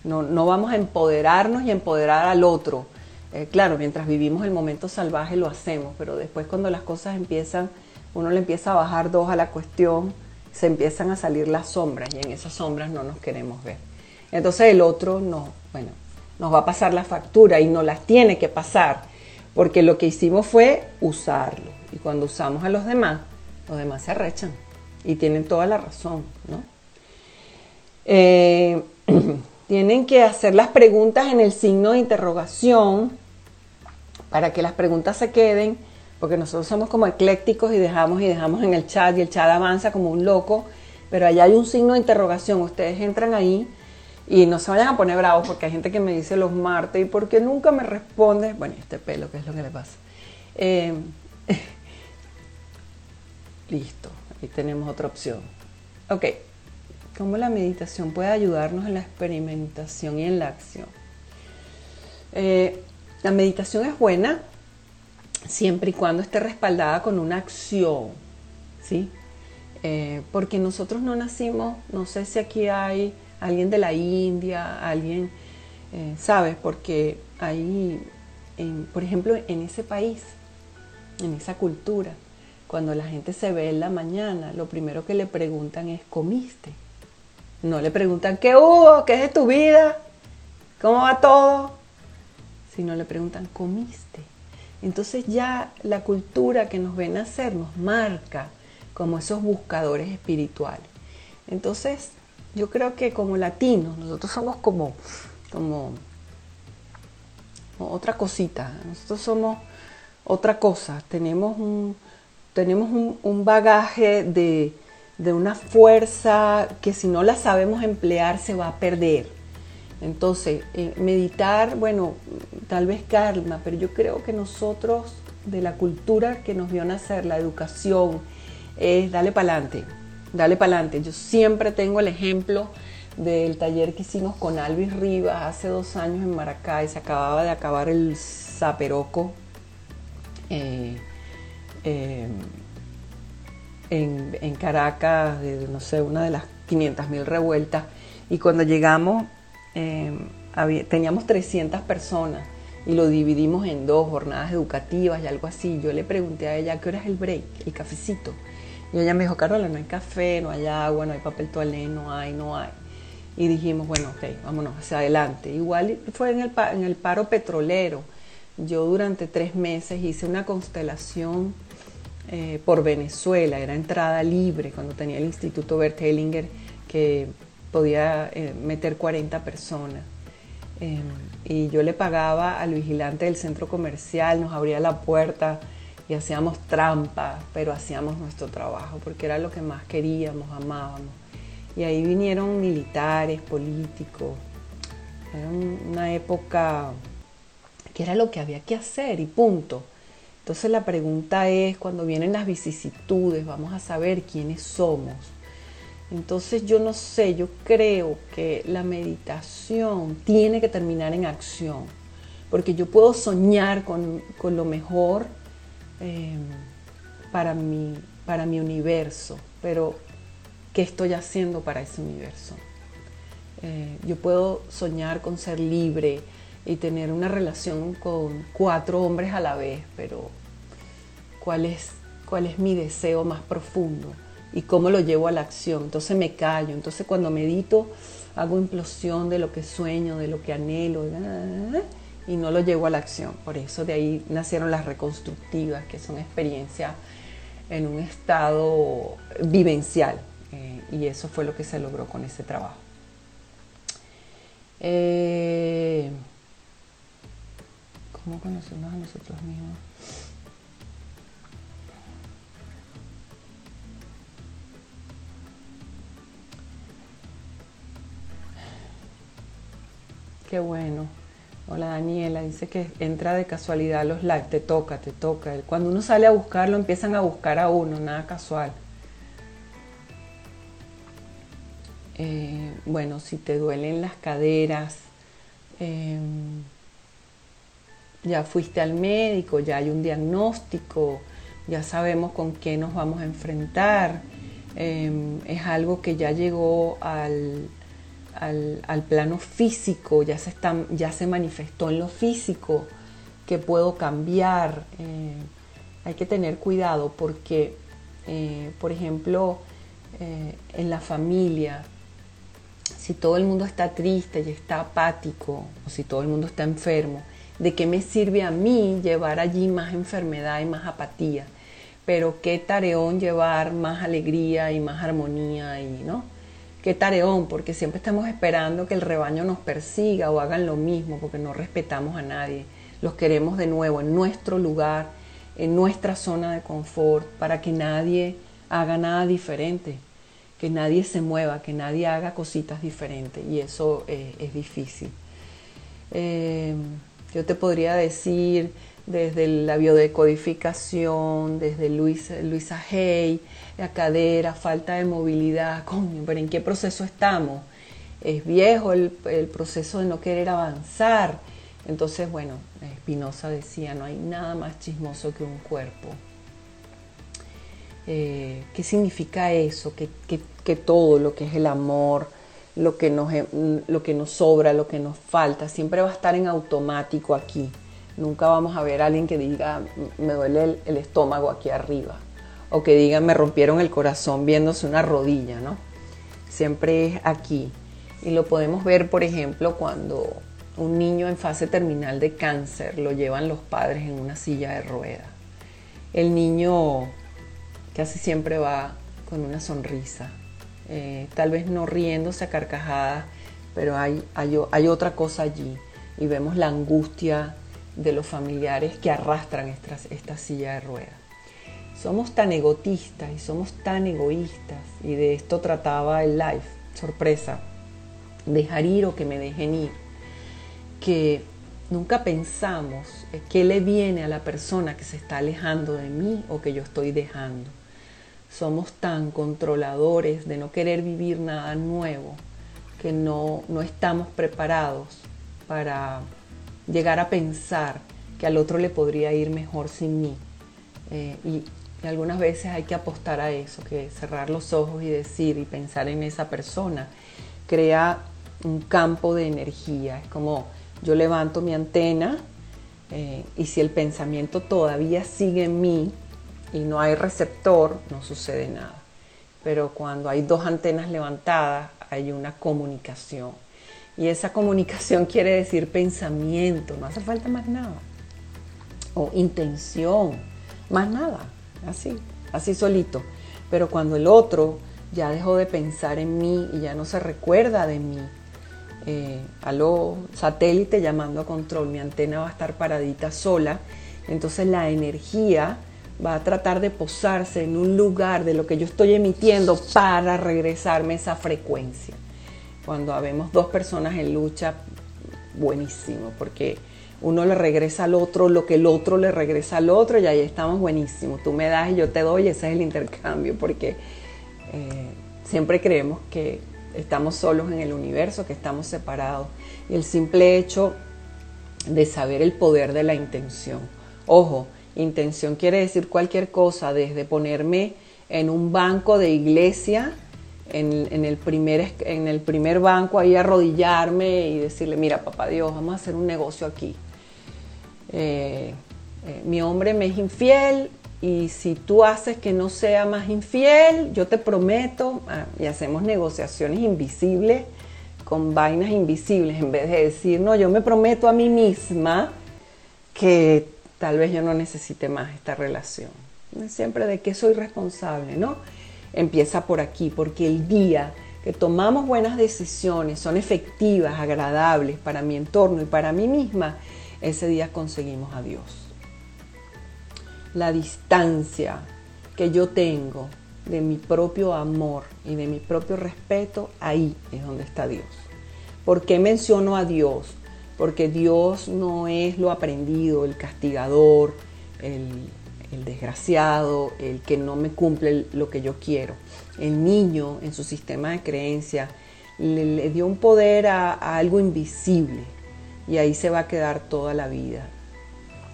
No, no vamos a empoderarnos y empoderar al otro. Eh, claro, mientras vivimos el momento salvaje lo hacemos, pero después cuando las cosas empiezan, uno le empieza a bajar dos a la cuestión, se empiezan a salir las sombras y en esas sombras no nos queremos ver. Entonces el otro no, bueno, nos va a pasar la factura y no las tiene que pasar, porque lo que hicimos fue usarlo. Y cuando usamos a los demás, los demás se arrechan y tienen toda la razón, ¿no? Eh, tienen que hacer las preguntas en el signo de interrogación para que las preguntas se queden, porque nosotros somos como eclécticos y dejamos y dejamos en el chat y el chat avanza como un loco, pero allá hay un signo de interrogación, ustedes entran ahí y no se vayan a poner bravos porque hay gente que me dice los martes y porque nunca me responde, bueno, este pelo, ¿qué es lo que le pasa? Eh, Listo. y tenemos otra opción. Ok, ¿cómo la meditación puede ayudarnos en la experimentación y en la acción? Eh, la meditación es buena siempre y cuando esté respaldada con una acción, ¿sí? Eh, porque nosotros no nacimos, no sé si aquí hay alguien de la India, alguien, eh, ¿sabes? Porque hay, por ejemplo, en ese país, en esa cultura, cuando la gente se ve en la mañana, lo primero que le preguntan es, ¿comiste? No le preguntan, ¿qué hubo? ¿Qué es de tu vida? ¿Cómo va todo? Sino le preguntan, ¿comiste? Entonces ya la cultura que nos ven hacer nos marca como esos buscadores espirituales. Entonces, yo creo que como latinos, nosotros somos como, como otra cosita, nosotros somos otra cosa, tenemos un, tenemos un, bagaje de, de, una fuerza que si no la sabemos emplear se va a perder. Entonces, eh, meditar, bueno, tal vez calma, pero yo creo que nosotros, de la cultura que nos vio nacer, la educación, es dale para adelante, dale para adelante. Yo siempre tengo el ejemplo del taller que hicimos con Alvis Rivas hace dos años en Maracay, se acababa de acabar el Zaperoco. Eh, eh, en, Caracas, de, no sé, una de las 500.000 revueltas, y cuando llegamos eh, teníamos 300 personas y lo dividimos en dos jornadas educativas y algo así. Yo le pregunté a ella qué hora es el break, el cafecito. Y ella me dijo, Carola, no hay café, no hay agua, no hay papel toalé, no hay, no hay. Y dijimos, bueno, ok, vámonos hacia adelante. Igual fue en el, en el paro petrolero. Yo durante tres meses hice una constelación eh, por Venezuela, era entrada libre cuando tenía el Instituto Bert Hellinger que podía eh, meter 40 personas. Em, y yo le pagaba al vigilante del centro comercial, nos abría la puerta y hacíamos trampa, pero hacíamos nuestro trabajo porque era lo que más queríamos, amábamos. Y ahí vinieron militares, políticos. Era una época que era lo que había que hacer y punto. Entonces la pregunta es, cuando vienen las vicisitudes, vamos a saber quiénes somos. Entonces yo no sé, yo creo que la meditación tiene que terminar en acción, porque yo puedo soñar con, con lo mejor Em, para, mi, para mi universo, pero ¿qué estoy haciendo para ese universo? Eh, yo puedo soñar con ser libre y tener una relación con cuatro hombres a la vez, pero ¿cuál es, cuál es mi deseo más profundo? Y cómo lo llevo a la acción. Entonces me callo. Entonces cuando medito hago implosión de lo que sueño, de lo que anhelo y no lo llevo a la acción. Por eso de ahí nacieron las reconstructivas, que son experiencias en un estado vivencial. Eh, y eso fue lo que se logró con ese trabajo. Eh, ¿Cómo conocemos a nosotros mismos? Qué bueno. Hola Daniela, dice que entra de casualidad los likes, te toca, te toca. Cuando uno sale a buscarlo, empiezan a buscar a uno, nada casual. Eh, bueno, si te duelen las caderas, em, ya fuiste al médico, ya hay un diagnóstico, ya sabemos con qué nos vamos a enfrentar. Em, es algo que ya llegó al, al, plano físico, ya se, está, ya se manifestó en lo físico, que puedo cambiar. Eh, hay que tener cuidado porque, eh, por ejemplo, eh, en la familia, si todo el mundo está triste y está apático, o si todo el mundo está enfermo, ¿de qué me sirve a mí llevar allí más enfermedad y más apatía? Pero qué tareón llevar más alegría y más armonía y, ¿no? Qué tareón, porque siempre estamos esperando que el rebaño nos persiga o hagan lo mismo, porque no respetamos a nadie. Los queremos de nuevo en nuestro lugar, en nuestra zona de confort, para que nadie haga nada diferente, que nadie se mueva, que nadie haga cositas diferentes, y eso eh, es difícil. Eh, yo te podría decir, desde la biodecodificación, desde Luisa, Luisa Hay, la cadera, falta de movilidad, coño, pero ¿en qué proceso estamos? Es viejo el, proceso de no querer avanzar. Entonces, bueno, Spinoza decía, no hay nada más chismoso que un cuerpo. Eh, ¿Qué significa eso? Que, que, todo lo que es el amor, lo que, nos, lo que nos sobra, lo que nos falta, siempre va a estar en automático aquí Nunca vamos a ver a alguien que diga, me duele el, estómago aquí arriba. O que diga, me rompieron el corazón viéndose una rodilla, ¿no? Siempre es aquí. Y lo podemos ver, por ejemplo, cuando un niño en fase terminal de cáncer lo llevan los padres en una silla de ruedas. El niño casi siempre va con una sonrisa, eh, tal vez no riéndose a carcajadas, pero hay, hay, hay, otra cosa allí y vemos la angustia de los familiares que arrastran esta, esta silla de ruedas. Somos tan egotistas y somos tan egoístas, y de esto trataba el live, sorpresa, dejar ir o que me dejen ir, que nunca pensamos qué le viene a la persona que se está alejando de mí o que yo estoy dejando. Somos tan controladores de no querer vivir nada nuevo que no, no estamos preparados para llegar a pensar que al otro le podría ir mejor sin mí. Eh, y, algunas veces hay que apostar a eso, que cerrar los ojos y decir y pensar en esa persona crea un campo de energía. Es como yo levanto mi antena eh, y si el pensamiento todavía sigue en mí y no hay receptor, no sucede nada. Pero cuando hay dos antenas levantadas, hay una comunicación y esa comunicación quiere decir pensamiento, no hace falta más nada. O intención, más nada, así, así solito. Pero cuando el otro ya dejó de pensar en mí y ya no se recuerda de mí, eh, aló, satélite llamando a control, mi antena va a estar paradita sola, entonces la energía va a tratar de posarse en un lugar de lo que yo estoy emitiendo para regresarme esa frecuencia cuando habemos dos personas en lucha, buenísimo, porque uno le regresa al otro lo que el otro le regresa al otro y ahí estamos buenísimos. Tú me das y yo te doy, ese es el intercambio, porque eh, siempre creemos que estamos solos en el universo, que estamos separados. Y el simple hecho de saber el poder de la intención. Ojo, intención quiere decir cualquier cosa, desde ponerme en un banco de iglesia, en, el primer, en el primer banco ahí arrodillarme y decirle, mira, papá Dios, vamos a hacer un negocio aquí. Eh, eh, mi hombre me es infiel y si tú haces que no sea más infiel, yo te prometo, ah, y hacemos negociaciones invisibles con vainas invisibles, en vez de decir, no, yo me prometo a mí misma que tal vez yo no necesite más esta relación. Siempre de qué soy responsable, ¿no? empieza por aquí, porque el día que tomamos buenas decisiones, son efectivas, agradables para mi entorno y para mí misma, ese día conseguimos a Dios. La distancia que yo tengo de mi propio amor y de mi propio respeto, ahí es donde está Dios. ¿Por qué menciono a Dios? Porque Dios no es lo aprendido, el castigador, el, desgraciado, el que no me cumple lo que yo quiero. El niño en su sistema de creencia le, dio un poder a, algo invisible y ahí se va a quedar toda la vida.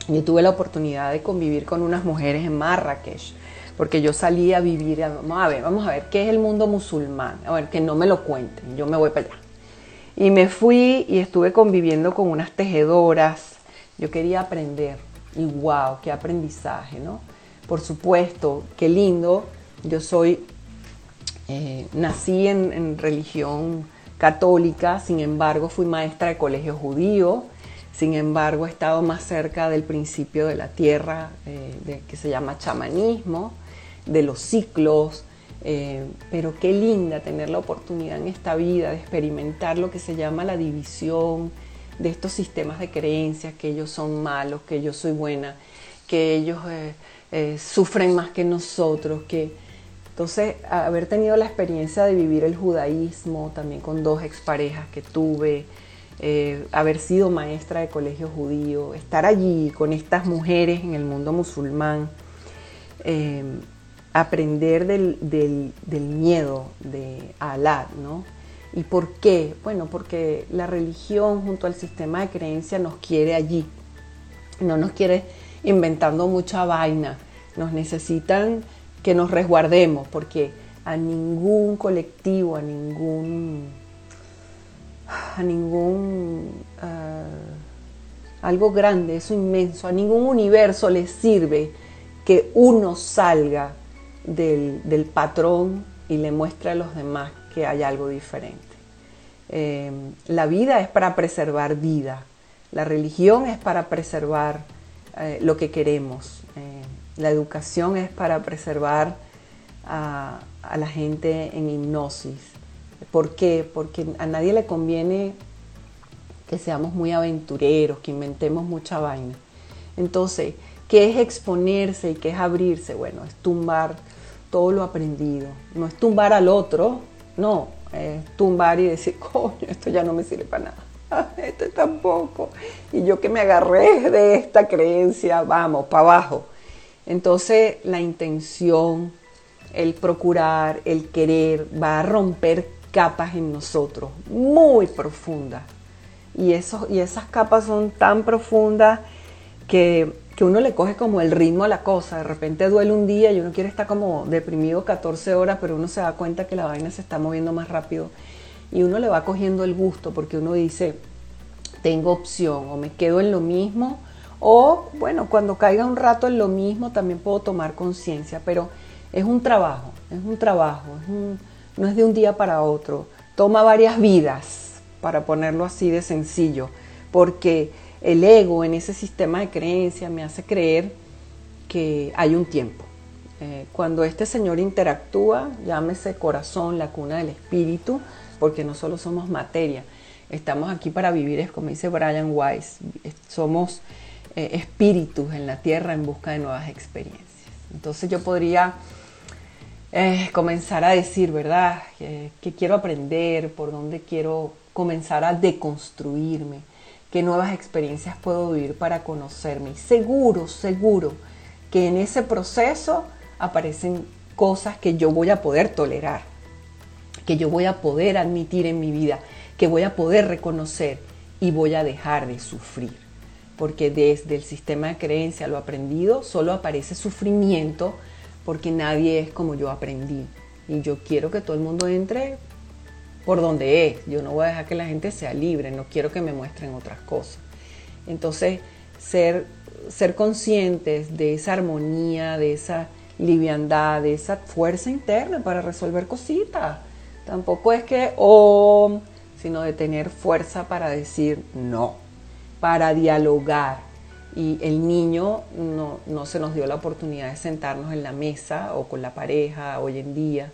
Yo tuve la oportunidad de convivir con unas mujeres en Marrakech, porque yo salí a vivir, vamos a ver, vamos a ver, ¿qué es el mundo musulmán? A ver, que no me lo cuenten, yo me voy para allá. Y me fui y estuve conviviendo con unas tejedoras, yo quería aprender, y wow, qué aprendizaje, ¿no? Por supuesto, qué lindo. Yo soy, eh, nací en, religión católica, sin embargo fui maestra de colegio judío, sin embargo he estado más cerca del principio de la tierra, eh, de, que se llama chamanismo, de los ciclos, eh, pero qué linda tener la oportunidad en esta vida de experimentar lo que se llama la división, de estos sistemas de creencias, que ellos son malos, que yo soy buena, que ellos eh, sufren más que nosotros, que entonces haber tenido la experiencia de vivir el judaísmo también con dos exparejas que tuve, eh, haber sido maestra de colegio judío, estar allí con estas mujeres en el mundo musulmán, eh, aprender del, miedo de Alá, ¿no? ¿Y por qué? Bueno, porque la religión junto al sistema de creencia nos quiere allí, no nos quiere inventando mucha vaina, nos necesitan que nos resguardemos, porque a ningún colectivo, a ningún a ningún ah, algo grande, eso inmenso, a ningún universo le sirve que uno salga del, patrón y le muestre a los demás que hay algo diferente. Eh, la vida es para preservar vida, la religión es para preservar eh, lo que queremos, eh, la educación es para preservar a la gente en hipnosis, ¿Por qué? Porque a nadie le conviene que seamos muy aventureros, que inventemos mucha vaina. Entonces, ¿qué es exponerse y qué es abrirse? Bueno, es tumbar todo lo aprendido. No es tumbar al otro, no, es tumbar y decir, coño, esto ya no me sirve para nada. Esto tampoco. Y yo que me agarré de esta creencia, vamos, para abajo. Entonces, la intención, el procurar, el querer, va a romper capas en nosotros, muy profundas. Y, y esas capas son tan profundas que, que, uno le coge como el ritmo a la cosa. De repente duele un día y uno quiere estar como deprimido 14 horas, pero uno se da cuenta que la vaina se está moviendo más rápido y uno le va cogiendo el gusto porque uno dice, tengo opción, o me quedo en lo mismo, o bueno, cuando caiga un rato en lo mismo también puedo tomar conciencia, pero es un trabajo, es un trabajo, no es de un día para otro, toma varias vidas, para ponerlo así de sencillo, porque el ego en ese sistema de creencia me hace creer que hay un tiempo. Eh, cuando este Señor interactúa, llámese corazón, la cuna del espíritu, porque no solo somos materia, estamos aquí para vivir, es como dice Brian Weiss, somos eh, espíritus en la tierra en busca de nuevas experiencias. Entonces yo podría eh, comenzar a decir, ¿verdad? ¿Qué quiero aprender? ¿Por dónde quiero comenzar a deconstruirme? ¿Qué nuevas experiencias puedo vivir para conocerme? Seguro, seguro que en ese proceso aparecen cosas que yo voy a poder tolerar, que yo voy a poder admitir en mi vida, que voy a poder reconocer y voy a dejar de sufrir. Porque desde el sistema de creencia, lo aprendido, solo aparece sufrimiento porque nadie es como yo aprendí. Y yo quiero que todo el mundo entre por donde es. Yo no voy a dejar que la gente sea libre, no quiero que me muestren otras cosas. Entonces, ser, ser conscientes de esa armonía, de esa liviandad, de esa fuerza interna para resolver cositas. Tampoco es que, oh, sino de tener fuerza para decir no, para dialogar, y el niño no, se nos dio la oportunidad de sentarnos en la mesa o con la pareja hoy en día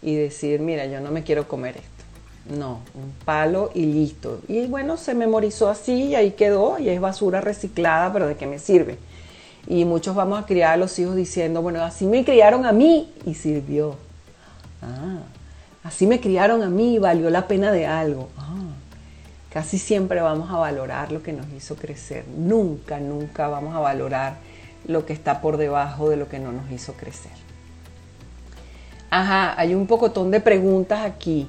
y decir, mira, yo no me quiero comer esto. No, un palo y listo. Y bueno, se memorizó así y ahí quedó y es basura reciclada, pero ¿de qué me sirve? Y muchos vamos a criar a los hijos diciendo, bueno, así me criaron a mí y sirvió. Ah, así me criaron a mí y valió la pena de algo. Ah, Casi siempre vamos a valorar lo que nos hizo crecer. Nunca, nunca vamos a valorar lo que está por debajo de lo que no nos hizo crecer. Ajá, hay un pocotón de preguntas aquí.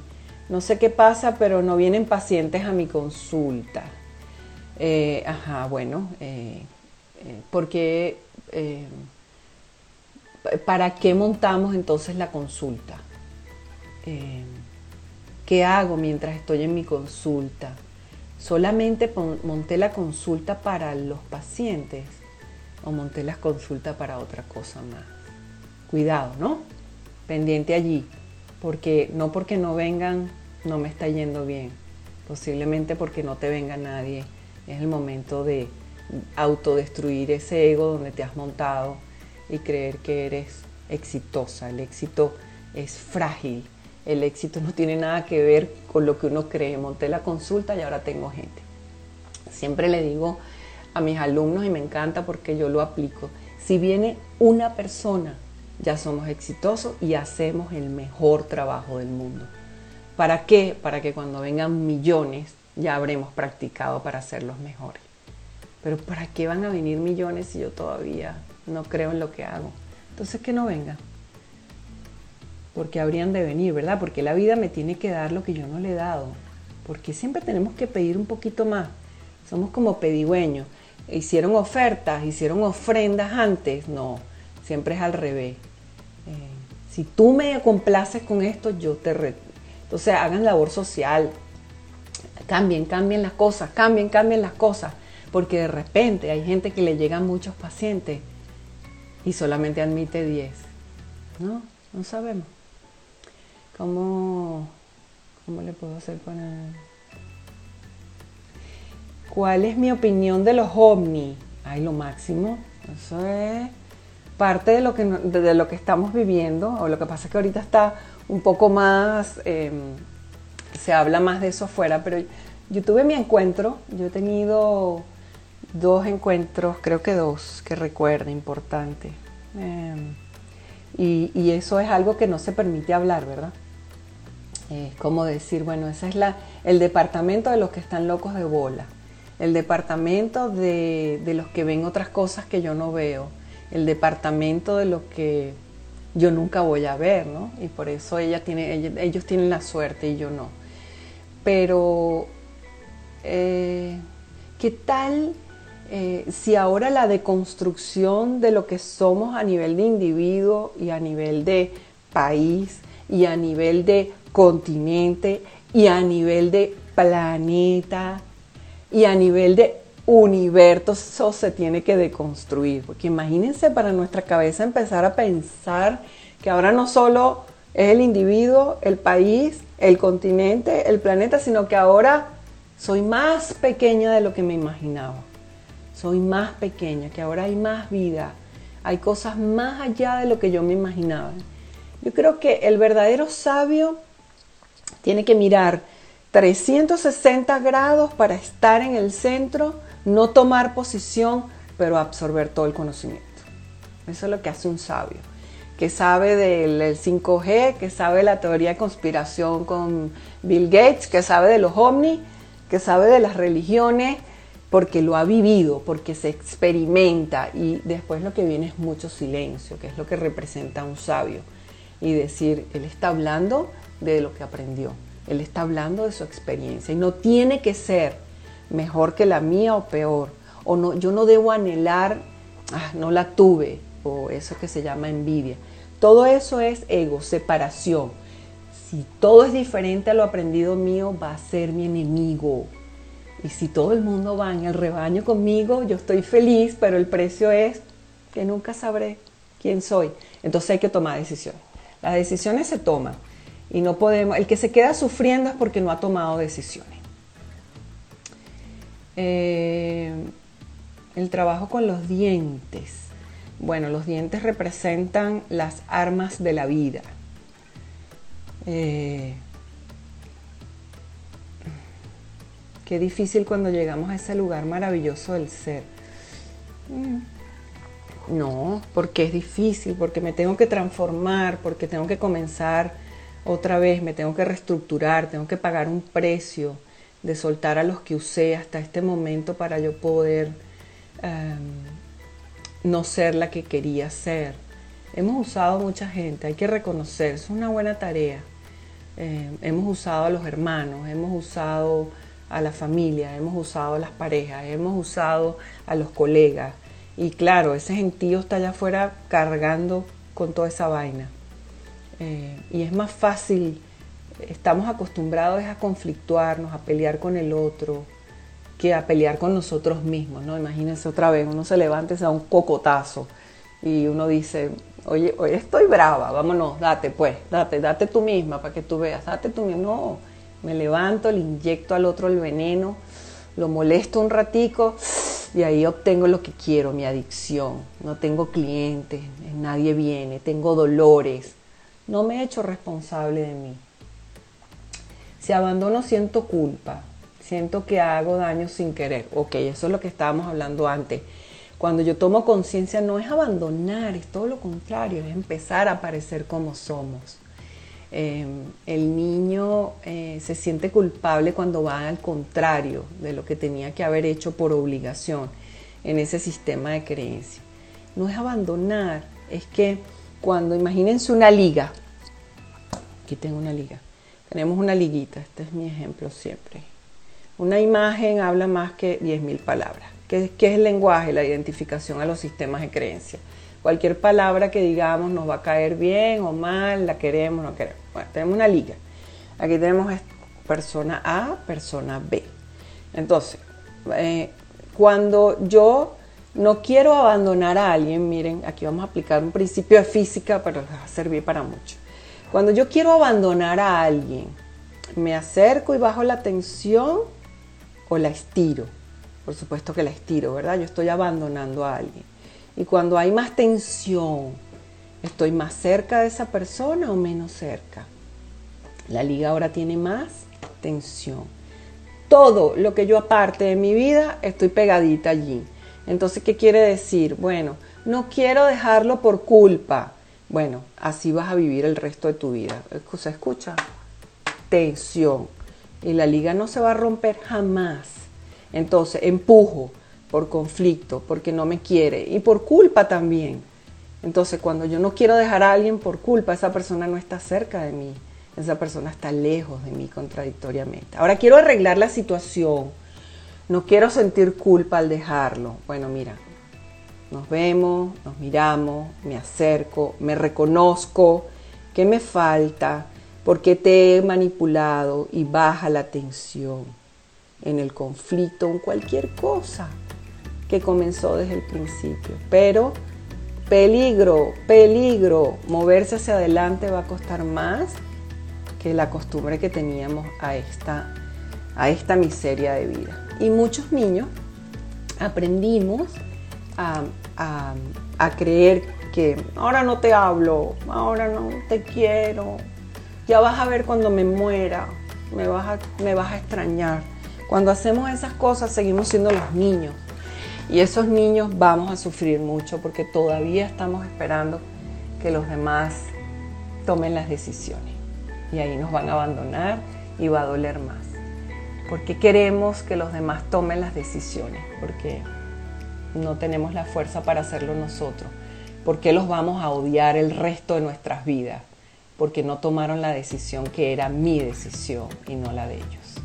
No sé qué pasa, pero no vienen pacientes a mi consulta. Eh, ajá, bueno, eh, eh, porque ¿para qué montamos entonces la consulta? ¿Qué hago mientras estoy en mi consulta? Solamente monté la consulta para los pacientes o monté la consulta para otra cosa más. Cuidado, ¿no? Pendiente allí, porque no porque no vengan no me está yendo bien, posiblemente porque no te venga nadie. Es el momento de autodestruir ese ego donde te has montado y creer que eres exitosa. El éxito es frágil el éxito no tiene nada que ver con lo que uno cree. Monté la consulta y ahora tengo gente. Siempre le digo a mis alumnos y me encanta porque yo lo aplico. Si viene una persona, ya somos exitosos y hacemos el mejor trabajo del mundo. ¿Para qué? Para que cuando vengan millones ya habremos practicado para ser los mejores. Pero ¿para qué van a venir millones si yo todavía no creo en lo que hago? Entonces que no vengan. Porque habrían de venir, ¿verdad? Porque la vida me tiene que dar lo que yo no le he dado. Porque siempre tenemos que pedir un poquito más. Somos como pedigüeños. Hicieron ofertas, hicieron ofrendas antes. No, siempre es al revés. Eh, si tú me complaces con esto, yo te... Re Entonces hagan labor social. Cambien, cambien las cosas, cambien, cambien las cosas. Porque de repente hay gente que le llegan muchos pacientes y solamente admite 10. No, no sabemos. ¿Cómo, cómo le puedo hacer con el... ¿Cuál es mi opinión de los ovnis? Ay, lo máximo. Eso es parte de lo que, de lo que estamos viviendo. O lo que pasa es que ahorita está un poco más... Em, se habla más de eso afuera, pero yo tuve mi encuentro. Yo he tenido dos encuentros, creo que dos, que recuerdo, importante. Em, y, eso es algo que no se permite hablar, ¿verdad? Es como decir, bueno, ese es la, el departamento de los que están locos de bola, el departamento de, los que ven otras cosas que yo no veo, el departamento de los que yo nunca voy a ver, ¿no? Y por eso ella tiene, ellos tienen la suerte y yo no. Pero, eh, ¿qué tal eh, si ahora la deconstrucción de lo que somos a nivel de individuo y a nivel de país y a nivel de continente y a nivel de planeta y a nivel de universo se tiene que deconstruir. Porque imagínense para nuestra cabeza empezar a pensar que ahora no solo es el individuo, el país, el continente, el planeta, sino que ahora soy más pequeña de lo que me imaginaba soy más pequeña, que ahora hay más vida, hay cosas más allá de lo que yo me imaginaba. Yo creo que el verdadero sabio tiene que mirar 360 grados para estar en el centro, no tomar posición, pero absorber todo el conocimiento. Eso es lo que hace un sabio, que sabe del 5G, que sabe la teoría de conspiración con Bill Gates, que sabe de los ovnis, que sabe de las religiones, porque lo ha vivido, porque se experimenta y después lo que viene es mucho silencio, que es lo que representa un sabio. Y decir, él está hablando de lo que aprendió, él está hablando de su experiencia y no tiene que ser mejor que la mía o peor, o no, yo no debo anhelar, ah, no la tuve, o eso que se llama envidia. Todo eso es ego, separación. Si todo es diferente a lo aprendido mío, va a ser mi enemigo, y si todo el mundo va en el rebaño conmigo, yo estoy feliz, pero el precio es que nunca sabré quién soy. Entonces hay que tomar decisiones. Las decisiones se toman y no podemos, el que se queda sufriendo es porque no ha tomado decisiones. Eh, el trabajo con los dientes. Bueno, los dientes representan las armas de la vida. Eh, Qué difícil cuando llegamos a ese lugar maravilloso del ser. Mm. No, porque es difícil, porque me tengo que transformar, porque tengo que comenzar otra vez, me tengo que reestructurar, tengo que pagar un precio de soltar a los que usé hasta este momento para yo poder em, no ser la que quería ser. Hemos usado mucha gente, hay que reconocer, es una buena tarea. Em, hemos usado a los hermanos, hemos usado a la familia, hemos usado a las parejas, hemos usado a los colegas. Y claro, ese gentío está allá afuera cargando con toda esa vaina. Eh, y es más fácil, estamos acostumbrados a conflictuarnos, a pelear con el otro, que a pelear con nosotros mismos, ¿no? Imagínense otra vez, uno se levanta y se da un cocotazo y uno dice, oye, hoy estoy brava, vámonos, date pues, date, date tú misma para que tú veas, date tú misma. No, me levanto, le inyecto al otro el veneno, lo molesto un ratico y ahí obtengo lo que quiero, mi adicción. No tengo clientes, nadie viene, tengo dolores. No me he hecho responsable de mí. Si abandono siento culpa, siento que hago daño sin querer. Ok, eso es lo que estábamos hablando antes. Cuando yo tomo conciencia no es abandonar, es todo lo contrario, es empezar a aparecer como somos Em, el niño eh, se siente culpable cuando va al contrario de lo que tenía que haber hecho por obligación en ese sistema de creencia. No es abandonar, es que cuando imagínense una liga, aquí tengo una liga, tenemos una liguita, este es mi ejemplo siempre. Una imagen habla más que 10.000 palabras. ¿Qué, ¿Qué, es el lenguaje? La identificación a los sistemas de creencia. Cualquier palabra que digamos nos va a caer bien o mal, la queremos, no queremos. Bueno, tenemos una liga. Aquí tenemos persona A, persona B. Entonces, eh, cuando yo no quiero abandonar a alguien, miren, aquí vamos a aplicar un principio de física, pero va a servir para mucho. Cuando yo quiero abandonar a alguien, me acerco y bajo la tensión o la estiro. Por supuesto que la estiro, ¿verdad? Yo estoy abandonando a alguien. Y cuando hay más tensión, ¿estoy más cerca de esa persona o menos cerca? La liga ahora tiene más tensión. Todo lo que yo aparte de mi vida, estoy pegadita allí. Entonces, ¿qué quiere decir? Bueno, no quiero dejarlo por culpa. Bueno, así vas a vivir el resto de tu vida. ¿Se escucha? Tensión. Y la liga no se va a romper jamás. Entonces, empujo por conflicto, porque no me quiere y por culpa también. Entonces, cuando yo no quiero dejar a alguien por culpa, esa persona no está cerca de mí, esa persona está lejos de mí contradictoriamente. Ahora quiero arreglar la situación, no quiero sentir culpa al dejarlo. Bueno, mira, nos vemos, nos miramos, me acerco, me reconozco, qué me falta, por qué te he manipulado y baja la tensión en el conflicto, en cualquier cosa que comenzó desde el principio. Pero peligro, peligro, moverse hacia adelante va a costar más que la costumbre que teníamos a esta, a esta miseria de vida. Y muchos niños aprendimos a, creer que ahora no te hablo, ahora no te quiero, ya vas a ver cuando me muera, me vas a, me vas a extrañar. Cuando hacemos esas cosas seguimos siendo los niños y esos niños vamos a sufrir mucho porque todavía estamos esperando que los demás tomen las decisiones. Y ahí nos van a abandonar y va a doler más. Porque queremos que los demás tomen las decisiones, porque no tenemos la fuerza para hacerlo nosotros. ¿Por qué los vamos a odiar el resto de nuestras vidas? Porque no tomaron la decisión que era mi decisión y no la de ellos.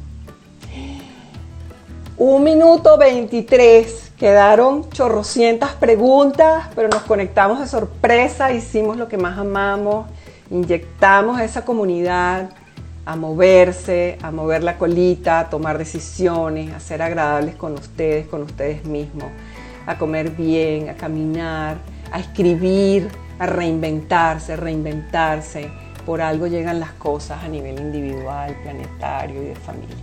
Un minuto 23. Quedaron chorrocientas preguntas, pero nos conectamos de sorpresa, hicimos lo que más amamos, inyectamos a esa comunidad a moverse, a mover la colita, a tomar decisiones, a ser agradables con ustedes, con ustedes mismos, a comer bien, a caminar, a escribir, a reinventarse, reinventarse. Por algo llegan las cosas a nivel individual, planetario y de familia.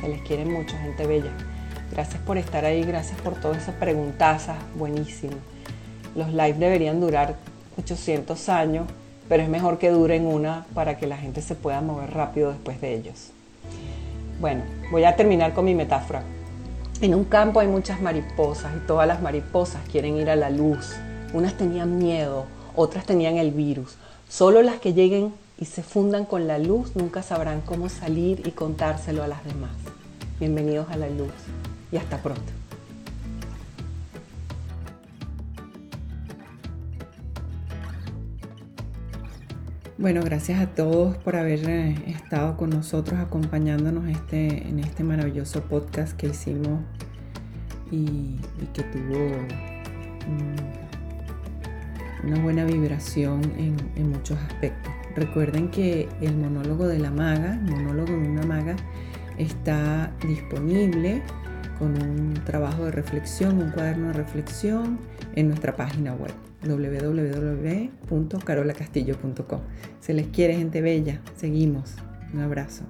Se les quiere mucho, gente bella. Gracias por estar ahí, gracias por todas esas preguntazas, buenísimo. Los live deberían durar 800 años, pero es mejor que duren una para que la gente se pueda mover rápido después de ellos. Bueno, voy a terminar con mi metáfora. En un campo hay muchas mariposas y todas las mariposas quieren ir a la luz. Unas tenían miedo, otras tenían el virus. Solo las que lleguen y se fundan con la luz nunca sabrán cómo salir y contárselo a las demás. Bienvenidos a la luz y hasta pronto. Bueno, gracias a todos por haber eh, estado con nosotros acompañándonos este, en este maravilloso podcast que hicimos y, que tuvo una buena vibración en, en muchos aspectos. Recuerden que el monólogo de la maga, el monólogo de una maga, está disponible con un trabajo de reflexión, un cuaderno de reflexión en nuestra página web www.carolacastillo.com. Se les quiere gente bella. Seguimos. Un abrazo.